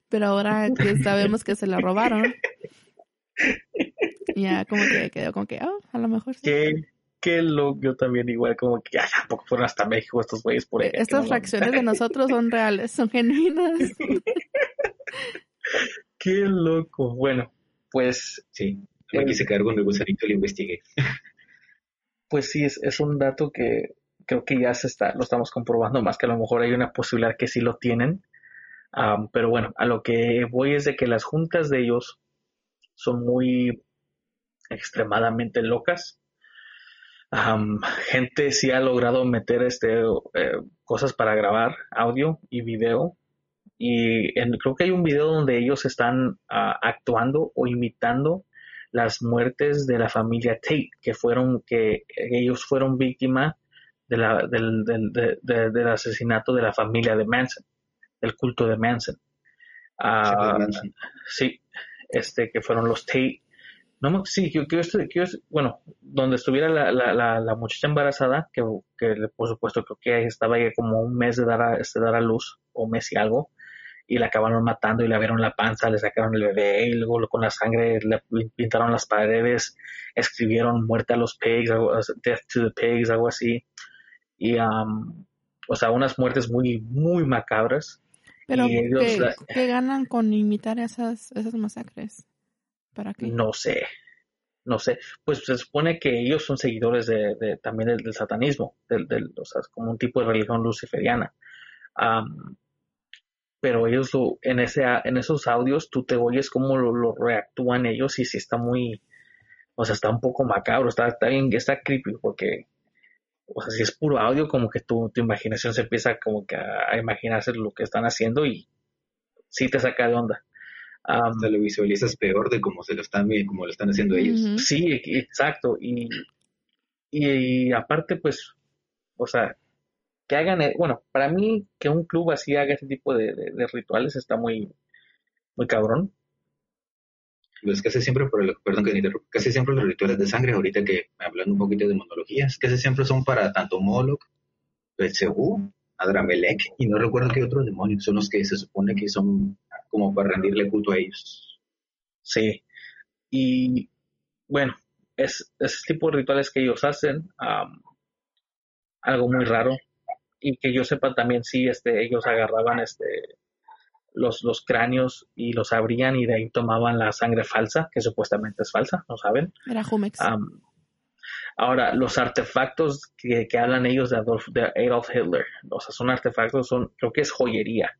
Pero ahora que sabemos que se la robaron, ya como que quedó como que, oh, a lo mejor sí. Qué, qué loco. Yo también igual como que, ay, ¿a poco fueron hasta México estos güeyes por ella? Estas reacciones de nosotros son reales, son genuinas. Qué loco. Bueno, pues Sí, me quise quedar con el gusanito y lo investigué. pues sí, es, es un dato que creo que ya se está, lo estamos comprobando más que a lo mejor hay una posibilidad que sí lo tienen. Pero bueno, a lo que voy es de que las juntas de ellos son muy extremadamente locas. Am, gente sí ha logrado meter este eh, cosas para grabar audio y video. Y creo que hay un video donde ellos están ah, actuando o imitando las muertes de la familia Tate, que fueron, que ellos fueron víctima de la, del, del, de- de- del asesinato de la familia de Manson, del culto de Manson. Ah, Manson. sí, este, que fueron los Tate. No, sí, yo yo estoy- bueno, donde estuviera la, la, la, la muchacha embarazada, que, que por supuesto creo que estaba ahí como un mes de dar a, este, dar a luz, o un mes y algo, y la acabaron matando y le abrieron la panza, le sacaron el bebé y luego con la sangre le pintaron las paredes, escribieron muerte a los pigs, algo- death to the pigs, algo así. Y, um, o sea, unas muertes muy, muy macabras. Pero, Y ellos ¿qué, la- qué ganan con imitar esas, esas masacres? ¿Para qué? No sé, no sé. Pues se supone que ellos son seguidores de, de- también del, del satanismo, del, del- o sea, como un tipo de religión luciferiana. Pero ellos lo, en ese en esos audios tú te oyes cómo lo, lo reactúan ellos y sí está muy, o sea, está un poco macabro, está, está bien, está creepy porque, o sea, si es puro audio como que tu, tu imaginación se empieza como que a, a imaginarse lo que están haciendo y sí te saca de onda. Am, Hasta lo visualizas peor de cómo se lo están como lo están haciendo ellos. Sí, e- exacto. Y, y, y aparte, pues, o sea, que hagan, eh, bueno, para mí que un club así haga ese tipo de, de- de rituales está muy, muy cabrón. Pues casi siempre, perdón que te interrumpa, casi siempre los rituales de sangre, ahorita que hablando un poquito de monologías, casi siempre son para tanto Moloch, Belzebú, Adramelech, y no recuerdo qué otros demonios son los que se supone que son como para rendirle culto a ellos. Sí. Y bueno, es ese tipo de rituales que ellos hacen, am, algo muy raro. Y que yo sepa también sí, este, ellos agarraban este los, los cráneos y los abrían y de ahí tomaban la sangre falsa, que supuestamente es falsa, ¿no saben? Era Jumex. Ahora, los artefactos que, que hablan ellos de Adolf, de Adolf Hitler, o sea, son artefactos, son, creo que es joyería.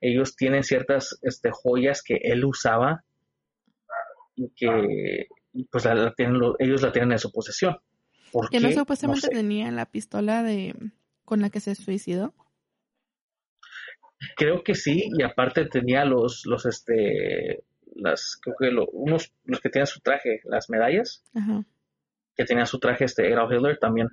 Ellos tienen ciertas este, joyas que él usaba y que pues la- la tienen lo- ellos la tienen en su posesión. ¿Por que qué? no supuestamente sé. tenía la pistola de con la que se suicidó. Creo que sí, y aparte tenía los, los, este, las, creo que lo- unos, los que tenían su traje, las medallas, Ajá. que tenían su traje, este, Adolf Hitler también.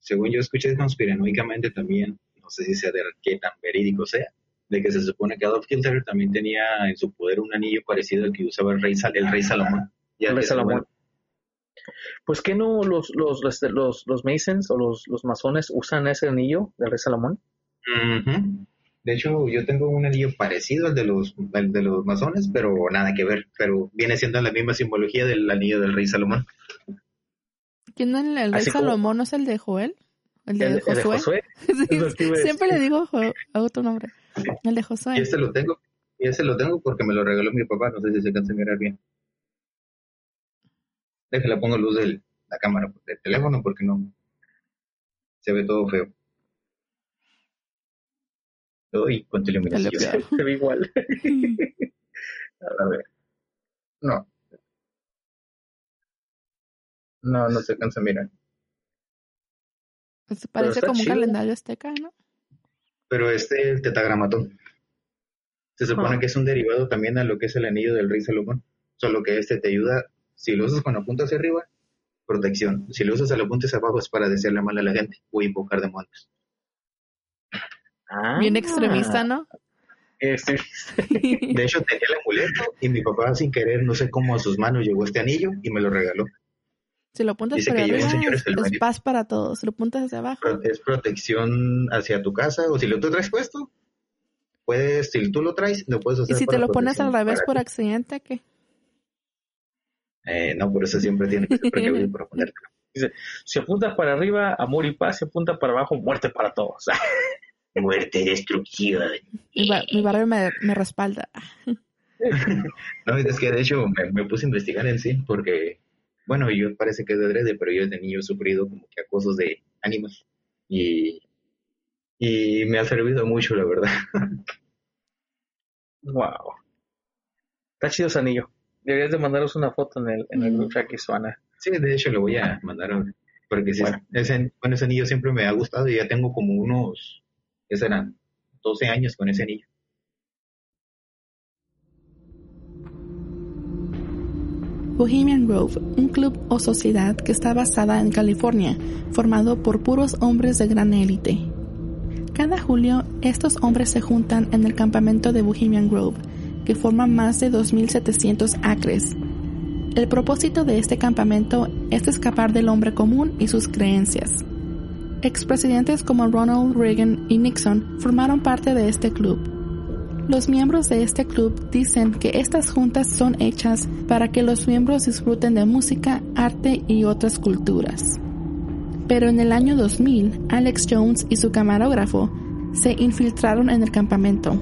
Según yo escuché conspiranoicamente también, no sé si sea de qué tan verídico sea, de que se supone que Adolf Hitler también tenía en su poder un anillo parecido al que usaba el rey, Sal- el rey Salomón. Ya El rey Salomón. Pues que no los, los, los, los, los Masons o los, los masones usan ese anillo del rey Salomón. Ujú. De hecho, yo tengo un anillo parecido al de los al de los masones, pero nada que ver. Pero viene siendo la misma simbología del anillo del rey Salomón. ¿Quién es el, el rey como- Salomón? ¿No es el de Joel? ¿El de El, el de Josué? Sí, a siempre le digo Jo- otro nombre. El de Josué. Y este lo tengo. Y ese lo tengo porque me lo regaló mi papá. No sé si se alcanza a mirar bien. Déjale pongo luz de la cámara del teléfono porque no se ve todo feo. Uy, cuánta iluminación. Se ve igual. A ver. No. No, no se alcanza a mirar. Pues parece como un calendario azteca, ¿no? Pero este el tetagramatón. Se supone Ah. que es un derivado también a lo que es el anillo del rey Salomón. Solo que este te ayuda, si lo usas con la punta hacia arriba, protección. Si lo usas a la punta hacia abajo es para desearle mal a la gente o invocar demonios. Ah. Bien extremista, ¿no? Este, De hecho tenía el amuleto y mi papá sin querer, no sé cómo a sus manos llegó este anillo y me lo regaló. si lo apuntas Dice para arriba, es, paz para todos. Si lo apuntas hacia abajo, Es protección hacia tu casa o si lo tú traes puesto, puedes, si tú lo traes, lo puedes y usar si te lo pones al revés por ti. accidente, ¿qué? Eh, no, por eso siempre tiene que ser precavido para ponértelo. si apuntas para arriba, amor y paz. Si apunta para abajo, muerte para todos. Muerte, destrucción. Mi, ba- mi barrio me, me respalda. No, es que de hecho me, me puse a investigar en sí, porque, bueno, yo parece que es de adrede, pero yo de niño he sufrido como que acosos de ánimas. Y, y me ha servido mucho, la verdad. wow. Está chido ese anillo. Deberías de mandaros una foto en el, en el Mm. grupo aquí, Suana. Sí, de hecho lo voy a mandar ahora, porque sí, Bueno. ese, bueno, ese anillo siempre me ha gustado y ya tengo como unos, ¿qué serán? 12 años con ese anillo. Bohemian Grove, un club o sociedad que está basada en California, formado por puros hombres de gran élite. Cada julio, estos hombres se juntan en el campamento de Bohemian Grove, que forma más de 2.700 acres. El propósito de este campamento es escapar del hombre común y sus creencias. Expresidentes como Ronald Reagan y Nixon formaron parte de este club. Los miembros de este club dicen que estas juntas son hechas para que los miembros disfruten de música, arte y otras culturas. Pero en el año 2000, Alex Jones y su camarógrafo se infiltraron en el campamento.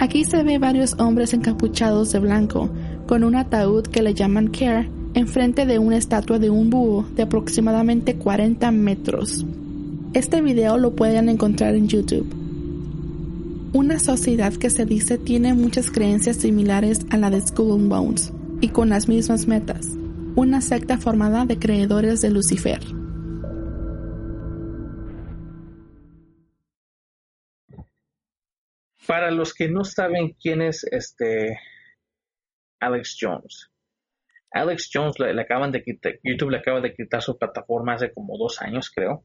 Aquí se ve varios hombres encapuchados de blanco, con un ataúd que le llaman Care, enfrente de una estatua de un búho de aproximadamente 40 metros. Este video lo pueden encontrar en YouTube. Una sociedad que se dice tiene muchas creencias similares a la de Skull and Bones y con las mismas metas. Una secta formada de creedores de Lucifer. Para los que no saben quién es este Alex Jones. Alex Jones le, le acaban de YouTube le acaba de quitar su plataforma hace como dos años, creo.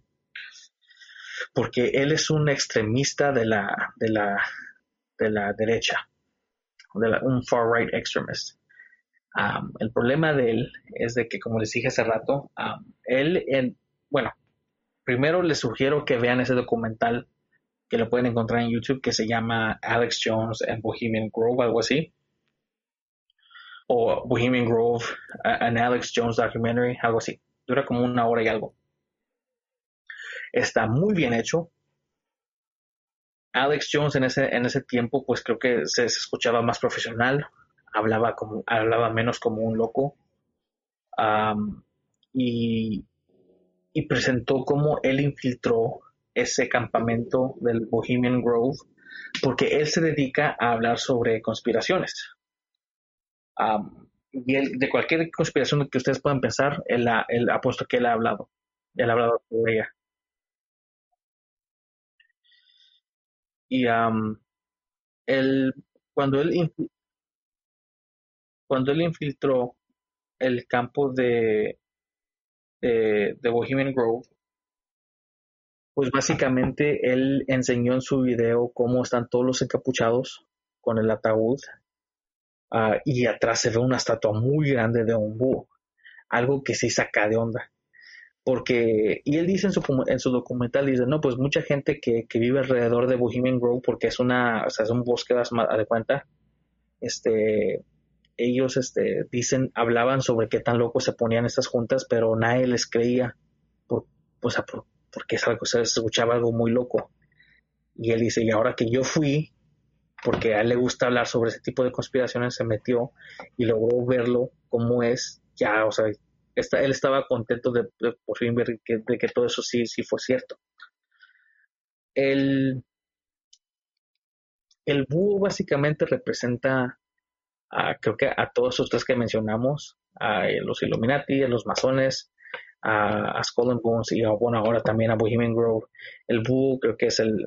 Porque él es un extremista de la, de la, de la derecha. Un far right extremist. Um, el problema de él es de que, como les dije hace rato, um, él, en, bueno, primero les sugiero que vean ese documental que lo pueden encontrar en YouTube que se llama Alex Jones and Bohemian Grove, algo así. O Bohemian Grove, a- an Alex Jones documentary, algo así. Dura como una hora y algo. Está muy bien hecho. Alex Jones en ese, en ese tiempo, pues creo que se, escuchaba más profesional, hablaba como, hablaba menos como un loco. Am, y, y presentó cómo él infiltró ese campamento del Bohemian Grove, porque él se dedica a hablar sobre conspiraciones. Y él, de cualquier conspiración que ustedes puedan pensar, él, él ha puesto que él ha hablado. Él ha hablado sobre ella. Y él, cuando él cuando él infiltró el campo de, de, Bohemian Grove, pues básicamente él enseñó en su video cómo están todos los encapuchados con el ataúd ah, y atrás se ve una estatua muy grande de un búho, algo que se saca de onda. Porque, y él dice en su, en su documental, dice, no, pues mucha gente que, que vive alrededor de Bohemian Grove, porque es una, o sea, es un bosque de cuenta, este, ellos, este, dicen, hablaban sobre qué tan locos se ponían estas juntas, pero nadie les creía, por, pues, por, porque es algo, se escuchaba algo muy loco. Y él dice, y ahora que yo fui, porque a él le gusta hablar sobre ese tipo de conspiraciones, se metió y logró verlo como es, ya, o sea, él estaba contento de, por fin ver que, todo eso sí, sí fue cierto. El, búho básicamente representa, a, creo que a todos esos tres que mencionamos, a los Illuminati, a los masones, a, a and Bones y bueno, ahora también a Bohemian Grove. El búho creo que es el,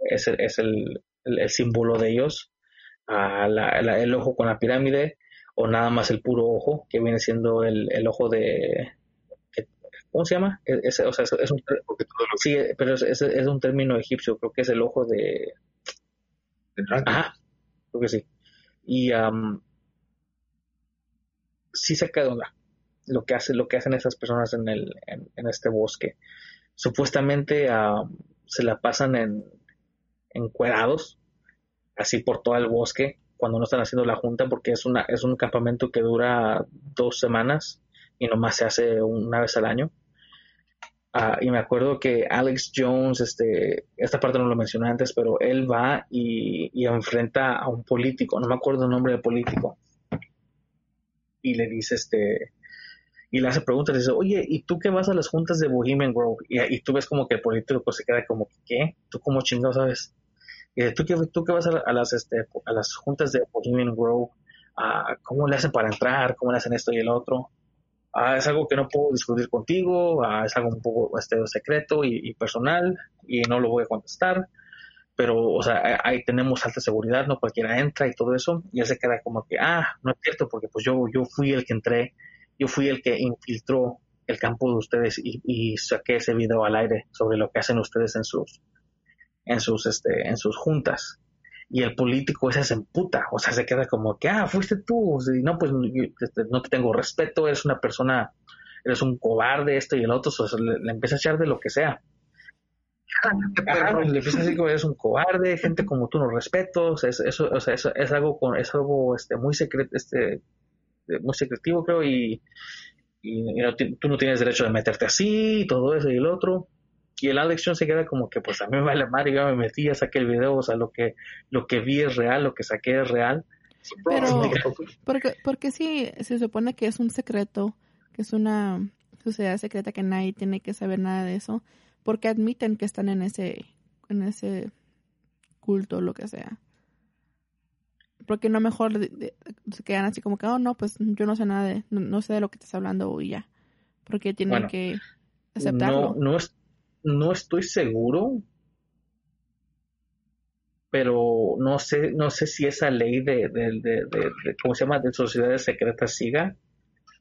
es el, símbolo de ellos. A el ojo con la pirámide o nada más el puro ojo, que viene siendo el, el ojo de... ¿Cómo se llama? Es, o sea, es, un, sí, pero es, es, un término egipcio, creo que es el ojo de... Ajá, creo que sí. Y um, sí se queda onda lo que hace, lo que hacen esas personas en el, en, este bosque. Supuestamente se la pasan en encuerados, así por todo el bosque, cuando no están haciendo la junta, porque es una, es un campamento que dura dos semanas y nomás se hace una vez al año. Ah, y me acuerdo que Alex Jones, este, esta parte no lo mencioné antes, pero él va y, enfrenta a un político, no me acuerdo el nombre del político, y le dice, este, y le hace preguntas, y dice, oye, ¿y tú qué vas a las juntas de Bohemian Grove? Y, tú ves como que el político se queda como, ¿qué? ¿Tú cómo chingado sabes? Y dice, ¿tú qué, tú qué vas a, las, este, a las juntas de Bohemian Grove? Ah, ¿Cómo le hacen para entrar? ¿Cómo le hacen esto y el otro? Ah, es algo que no puedo discutir contigo, ah, es algo un poco este, secreto y, y, personal y no lo voy a contestar, pero, o sea, ahí tenemos alta seguridad, no cualquiera entra y todo eso, y él se queda como que, ah, no es cierto, porque pues yo, yo fui el que entré yo fui el que infiltró el campo de ustedes y, saqué ese video al aire sobre lo que hacen ustedes en sus en sus este en sus juntas. Y el político ese se emputa o sea se queda como que ah fuiste tú y no pues este, no te tengo respeto eres una persona eres un cobarde esto y el otro le, empieza a echar de lo que sea. Le empieza a decir que eres un cobarde gente como tú no respeto eso, o sea, eso es algo con es algo este muy secreto este muy secretivo, creo, y, tú no tienes derecho de meterte así, y todo eso y el otro. Y el Alex Jones se queda como que, pues a mí me vale madre, yo me metí, ya saqué el video, o sea, lo que, lo que vi es real, lo que saqué es real. Pero, porque, porque sí, se supone que es un secreto, que es una sociedad secreta que nadie tiene que saber nada de eso, porque admiten que están en ese, en ese culto, lo que sea porque no mejor se quedan así como que, oh, no, pues yo no sé nada de, no, sé de lo que estás hablando y ya. Porque tienen que aceptarlo. No, no, estoy seguro, pero no sé, no sé si esa ley de, de, de, de, ¿cómo se llama?, de sociedades secretas siga,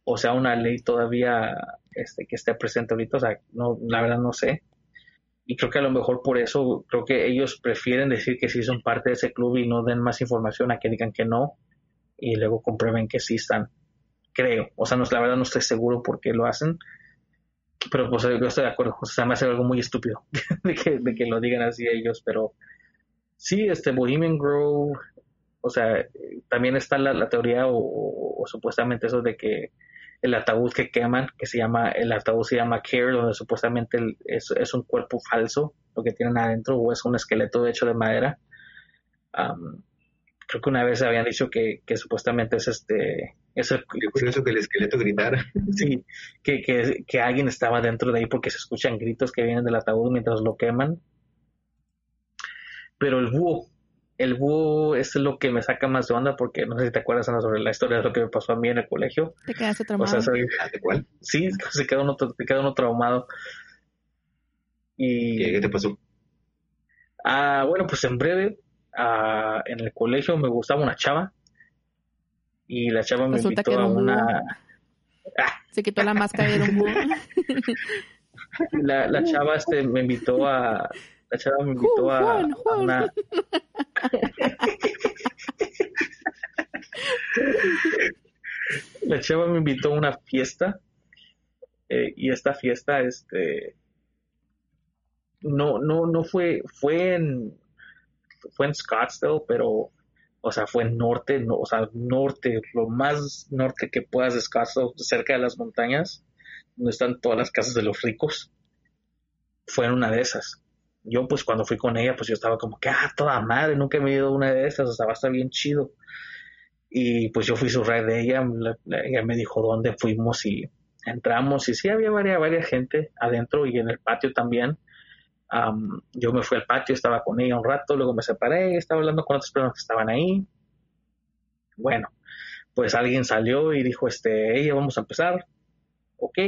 o sea, una ley todavía este, que esté presente ahorita, o sea, no, la verdad no sé y creo que a lo mejor por eso creo que ellos prefieren decir que sí son parte de ese club y no den más información a que digan que no y luego comprueben que sí están creo o sea no la verdad no estoy seguro por qué lo hacen pero pues yo estoy de acuerdo o sea me hace algo muy estúpido de, que, lo digan así ellos pero sí este Bohemian Grove o sea también está la, teoría o supuestamente eso de que el ataúd que queman, que se llama, el ataúd se llama Care, donde supuestamente es, un cuerpo falso lo que tienen adentro, o es un esqueleto hecho de madera. creo que una vez habían dicho que supuestamente es este... Es el, curioso que el esqueleto gritara. Sí, que, que, que alguien estaba dentro de ahí porque se escuchan gritos que vienen del ataúd mientras lo queman. Pero el búho, el búho es lo que me saca más de onda porque no sé si te acuerdas Ana, sobre la historia de lo que me pasó a mí en el colegio. ¿Te quedaste traumado? O sea, cuál? Sí, se quedó uno, quedó uno traumado. Y... ¿Qué, te pasó? Ah, bueno, pues en breve, ah, en el colegio me gustaba una chava y la chava me invitó a una... Se quitó la máscara era un búho. la, la chava este me invitó a la chava me invitó a, Juan, a Juan. una la chava me invitó a una fiesta eh, y esta fiesta este no no no fue fue en fue en Scottsdale pero o sea fue norte no, o sea norte lo más norte que puedas de Scottsdale cerca de las montañas donde están todas las casas de los ricos fue en una de esas yo pues cuando fui con ella pues yo estaba como que ah toda madre nunca he ido a una de esas o sea va a estar bien chido y pues yo fui su ride de ella, la- la- ella me dijo dónde fuimos y entramos y sí había varias, varias gente adentro y en el patio también. Yo me fui al patio, estaba con ella un rato, luego me separé, estaba hablando con otras personas que estaban ahí. Bueno, pues alguien salió y dijo, este, ella vamos a empezar. Ok.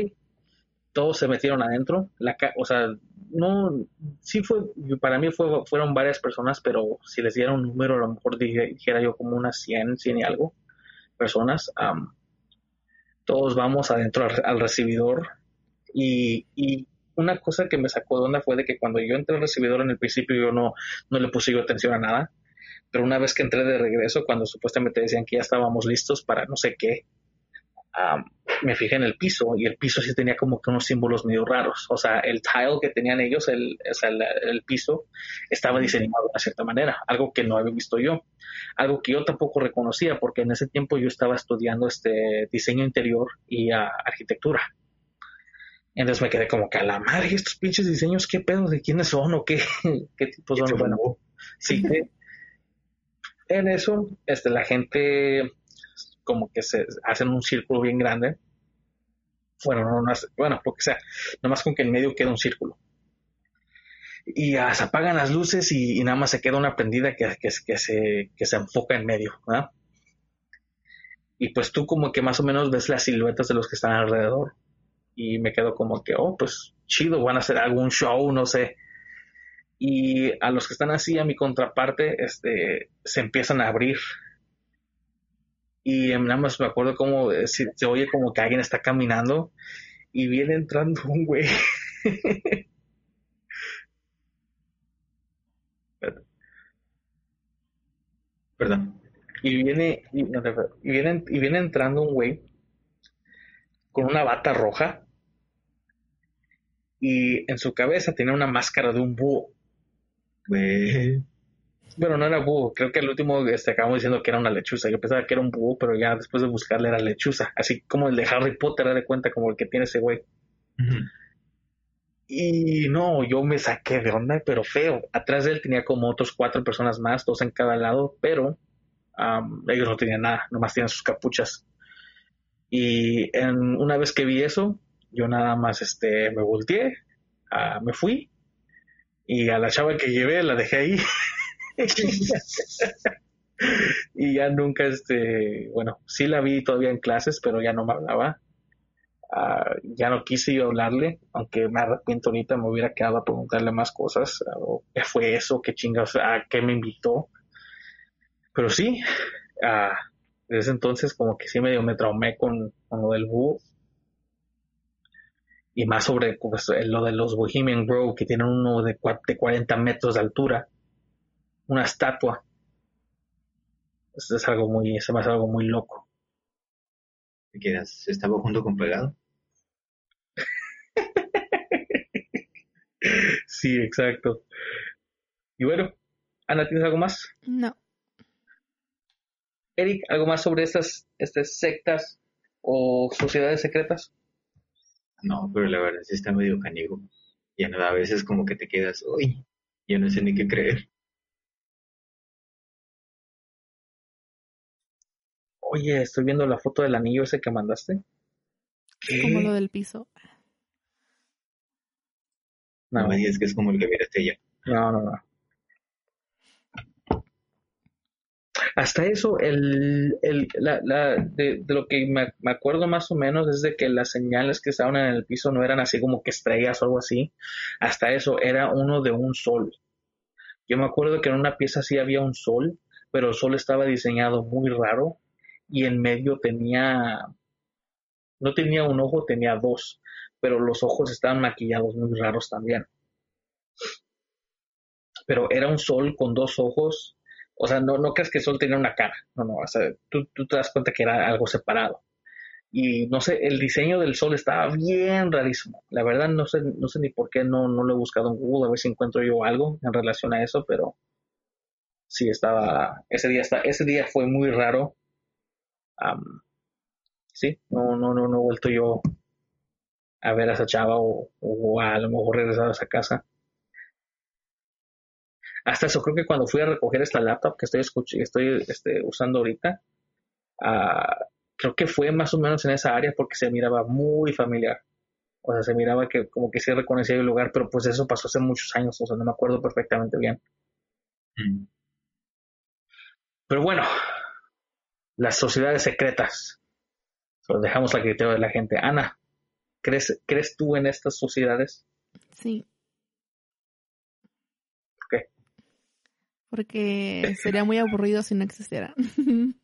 Todos se metieron adentro. La ca- o sea, no, sí fue, para mí fue, fueron varias personas, pero si les diera un número, a lo mejor dije- dijera yo como unas 100, 100 y algo personas. am, todos vamos adentro al, al recibidor y una cosa que me sacó de onda fue de que cuando yo entré al recibidor en el principio yo no, no le puse yo atención a nada, pero una vez que entré de regreso, cuando supuestamente decían que ya estábamos listos para no sé qué, am, me fijé en el piso y el piso sí tenía como que unos símbolos medio raros. O sea, el tile que tenían ellos, el, el, el piso, estaba diseñado de una cierta manera, algo que no había visto yo. Algo que yo tampoco reconocía porque en ese tiempo yo estaba estudiando este diseño interior y ah, arquitectura. Entonces me quedé como que a la madre, estos pinches diseños, ¿qué pedo? ¿De quiénes son o qué? ¿Qué tipos son? Bueno, sí en eso este, la gente como que se hacen un círculo bien grande. Bueno, no, no bueno, lo que sea, nomás con que en medio queda un círculo. Y ah, se apagan las luces y, y nada más se queda una prendida que, que, que se, que se enfoca en medio, ¿verdad? Y pues tú como que más o menos ves las siluetas de los que están alrededor. Y me quedo como que, oh, pues chido, van a hacer algún show, no sé y a los que están así a mi contraparte este se empiezan a abrir. Y nada más me acuerdo como eh, si- se oye como que alguien está caminando y viene entrando un güey. Perdón. y viene y, no, y viene y viene entrando un güey con una bata roja y en su cabeza tenía una máscara de un búho Güey. Bueno, no era búho, creo que el último este, acabamos diciendo que era una lechuza. Yo pensaba que era un búho, pero ya después de buscarle era lechuza. Así como el de Harry Potter, da de cuenta como el que tiene ese güey. Y no, yo me saqué de onda, pero feo. Atrás de él tenía como otros cuatro personas más, dos en cada lado, pero ellos no tenían nada, nomás tenían sus capuchas. Y en, una vez que vi eso, yo nada más este, me volteé, ah, me fui, y a la chava que llevé la dejé ahí. y ya nunca, este, bueno, sí la vi todavía en clases, pero ya no me hablaba. Ah, ya no quise yo hablarle, aunque me arrepiento ahorita, me hubiera quedado a preguntarle más cosas. ah, ¿Qué fue eso? ¿Qué chingas? ¿A qué me invitó? Pero sí, ah, desde entonces como que sí medio me traumé con, con lo del búho. Y más sobre pues, lo de los Bohemian Grove, que tienen uno de, cua- de 40 metros de altura. Una estatua. Eso es algo muy, se me hace algo muy loco. ¿Te quedas? ¿Estaba junto con pegado? Sí, exacto. Y bueno, Ana, ¿tienes algo más? No. Eric, ¿algo más sobre estas, estas sectas o sociedades secretas? No, pero la verdad sí está medio canigo. Ya no, a veces como que te quedas, uy, yo no sé ni qué creer. Oye, estoy viendo la foto del anillo ese que mandaste. Como lo del piso. No No, me digas que es como el que miraste allá. no, no, no. Hasta eso, el, el, la, la, de, lo que me, me acuerdo más o menos es de que las señales que estaban en el piso no eran así como que estrellas o algo así. Hasta eso, era uno de un sol. Yo me acuerdo que en una pieza sí había un sol, pero el sol estaba diseñado muy raro y en medio tenía, no tenía un ojo, tenía dos, pero los ojos estaban maquillados muy raros también. Pero era un sol con dos ojos, o sea, no, no crees que el sol tenía una cara, no, no, o sea, tú, te das cuenta que era algo separado. Y no sé, el diseño del sol estaba bien rarísimo. La verdad no sé, no sé ni por qué no, no lo he buscado en Google a ver si encuentro yo algo en relación a eso, pero sí estaba, ese día está, ese día fue muy raro. sí, no, no, no, no he vuelto yo a ver a esa chava o a, lo mejor regresar a esa casa. Hasta eso creo que cuando fui a recoger esta laptop que estoy, estoy este, usando ahorita, uh, creo que fue más o menos en esa área porque se miraba muy familiar. O sea, se miraba que como que sí reconocía el lugar, pero pues eso pasó hace muchos años, o sea, no me acuerdo perfectamente bien. Mm. Pero bueno, las sociedades secretas. Lo dejamos al criterio de la gente. Ana, ¿crees, ¿crees tú en estas sociedades? Sí. ¿Por qué? Porque sería muy aburrido si no existiera.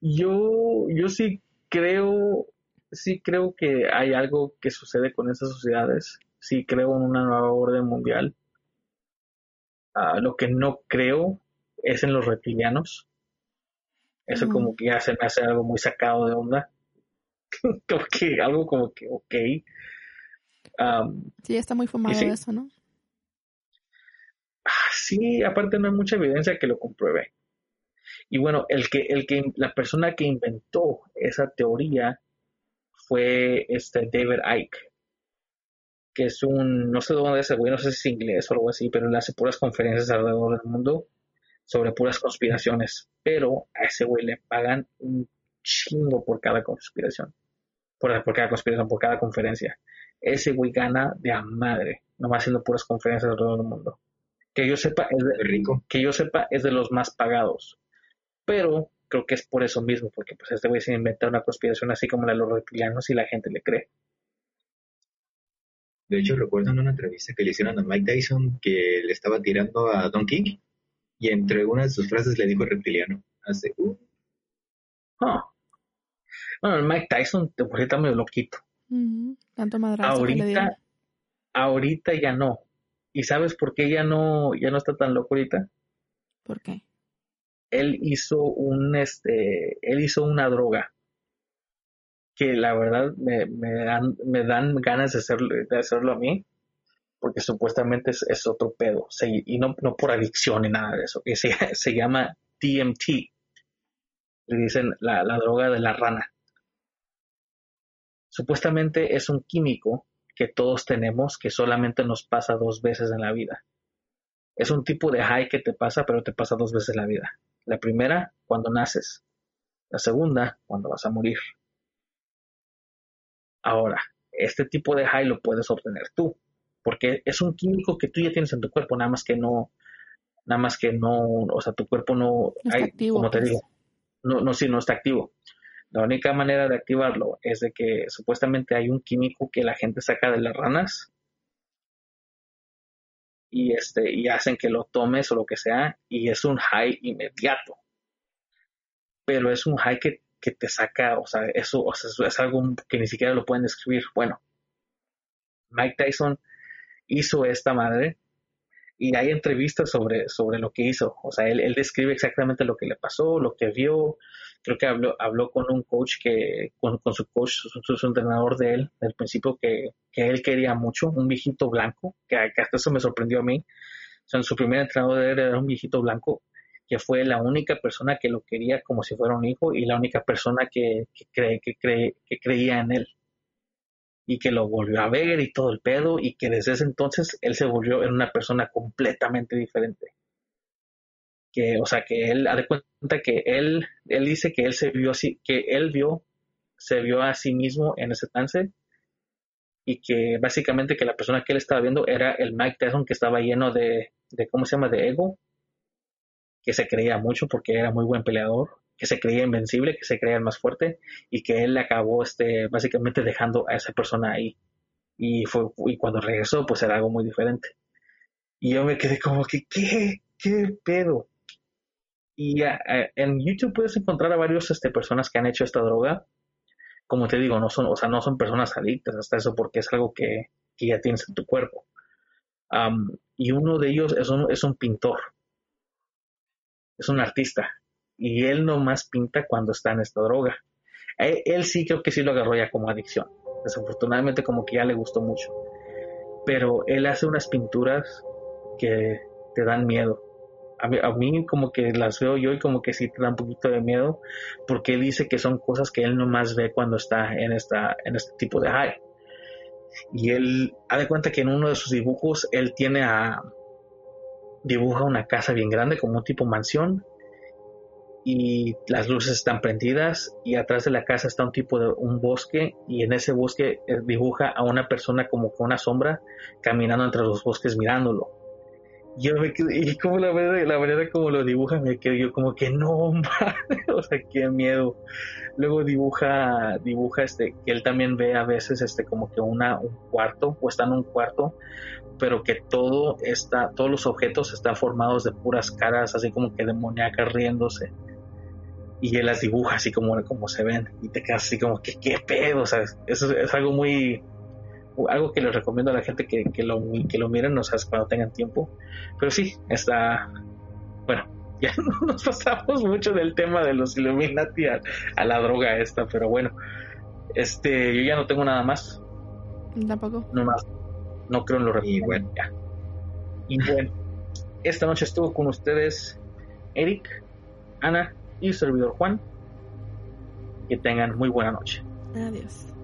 yo, yo sí creo, sí creo que hay algo que sucede con esas sociedades. Sí creo en una nueva orden mundial. Ah, lo que no creo es en los reptilianos. Eso como que ya se me hace algo muy sacado de onda. como que algo como que, ok. sí, está muy fumado eso, ¿no? Sí, aparte no hay mucha evidencia que lo compruebe. Y bueno, el que, el que, la persona que inventó esa teoría fue este David Icke, que es un, no sé de dónde es güey, no sé si es inglés o algo así, pero él hace puras conferencias alrededor del mundo sobre puras conspiraciones. Pero a ese güey le pagan un chingo por cada conspiración. Por, por cada conspiración, por cada conferencia. Ese güey gana de a madre, nomás haciendo puras conferencias alrededor del mundo. Que yo sepa, es de, rico. que yo sepa, es de los más pagados pero creo que es por eso mismo, porque pues este güey se inventa una conspiración así como la de los reptilianos y la gente le cree. De hecho, recuerdo en una entrevista que le hicieron a Mike Tyson que le estaba tirando a Don King y entre una de sus frases le dijo reptiliano. Hace, uh. Ah. Bueno, el Mike Tyson te por medio loquito. Tanto madrazo ahorita, ahorita ya no. ¿Y sabes por qué ya no, ya no está tan loco ahorita? ¿Por qué? él hizo un este él hizo una droga que la verdad me, me, dan, me dan ganas de hacerlo, de hacerlo a mí porque supuestamente es, otro pedo y no, no, por adicción ni nada de eso se, se llama DMT le dicen la, la droga de la rana supuestamente es un químico que todos tenemos que solamente nos pasa dos veces en la vida es un tipo de high que te pasa pero te pasa dos veces en la vida la primera, cuando naces. La segunda, cuando vas a morir. Ahora, este tipo de high lo puedes obtener tú, porque es un químico que tú ya tienes en tu cuerpo, nada más que no, nada más que no, o sea, tu cuerpo no, está activo, como te pues. digo, no, no, sí, no está activo. La única manera de activarlo es de que supuestamente hay un químico que la gente saca de las ranas y este y hacen que lo tomes o lo que sea y es un high inmediato pero es un high que, te saca o sea eso es algo que ni siquiera lo pueden describir bueno Mike Tyson hizo esta madre y hay entrevistas sobre, sobre lo que hizo. O sea, él, él, describe exactamente lo que le pasó, lo que vio. Creo que habló, habló con un coach que, con, su coach, su, entrenador de él, del principio que, que, él quería mucho, un viejito blanco, que, hasta eso me sorprendió a mí. O sea, su primer entrenador de él era un viejito blanco, que fue la única persona que lo quería como si fuera un hijo y la única persona que, que, cree, que, cree, que creía en él y que lo volvió a ver y todo el pedo y que desde ese entonces él se volvió en una persona completamente diferente. Que, o sea, que él, ha de cuenta que él, él dice que él se vio así, que él vio, se vio a sí mismo en ese trance y que básicamente que la persona que él estaba viendo era el Mike Tyson que estaba lleno de, de ¿cómo se llama?, de ego, que se creía mucho porque era muy buen peleador que se creía invencible, que se creía el más fuerte y que él acabó este, básicamente dejando a esa persona ahí. Y, fue, y cuando regresó, pues era algo muy diferente. Y yo me quedé como que, ¿qué? ¿Qué pedo? Y en YouTube puedes encontrar a varios este, personas que han hecho esta droga. como te digo, no son, o sea, no son personas adictas hasta eso porque es algo que, ya tienes en tu cuerpo. y uno de ellos es un, es un pintor, es un artista, y él nomás pinta cuando está en esta droga. Él, él, sí creo que sí lo agarró ya como adicción. Desafortunadamente como que ya le gustó mucho. Pero él hace unas pinturas que te dan miedo a mí, como que las veo yo y como que sí te da un poquito de miedo porque él dice que son cosas que él nomás ve cuando está en, esta, en este tipo de high. Y él ha de cuenta que en uno de sus dibujos él tiene a... dibuja una casa bien grande como un tipo mansión y las luces están prendidas y atrás de la casa está un tipo de un bosque y en ese bosque eh, dibuja a una persona como con una sombra caminando entre los bosques mirándolo yo me quedé, y como la manera, la manera como lo dibuja, me quedé yo como que no, o sea, qué miedo. Luego dibuja, dibuja este, que él también ve a veces este como que una, un cuarto, o está en un cuarto, pero que todo está, todos los objetos están formados de puras caras, así como que demoníacas riéndose. Y él las dibuja así como, como se ven, y te quedas así como que qué pedo, o sea, eso es algo muy, algo que les recomiendo a la gente que, que, lo, que lo miren, o sea, cuando tengan tiempo. Pero sí, está, bueno, ya no nos pasamos mucho del tema de los Illuminati a, la droga esta, pero bueno, este, yo ya no tengo nada más. Tampoco. No más, no creo en lo Y bueno, ya. Y bueno, esta noche estuvo con ustedes Eric, Ana y su servidor Juan. Que tengan muy buena noche. Adiós.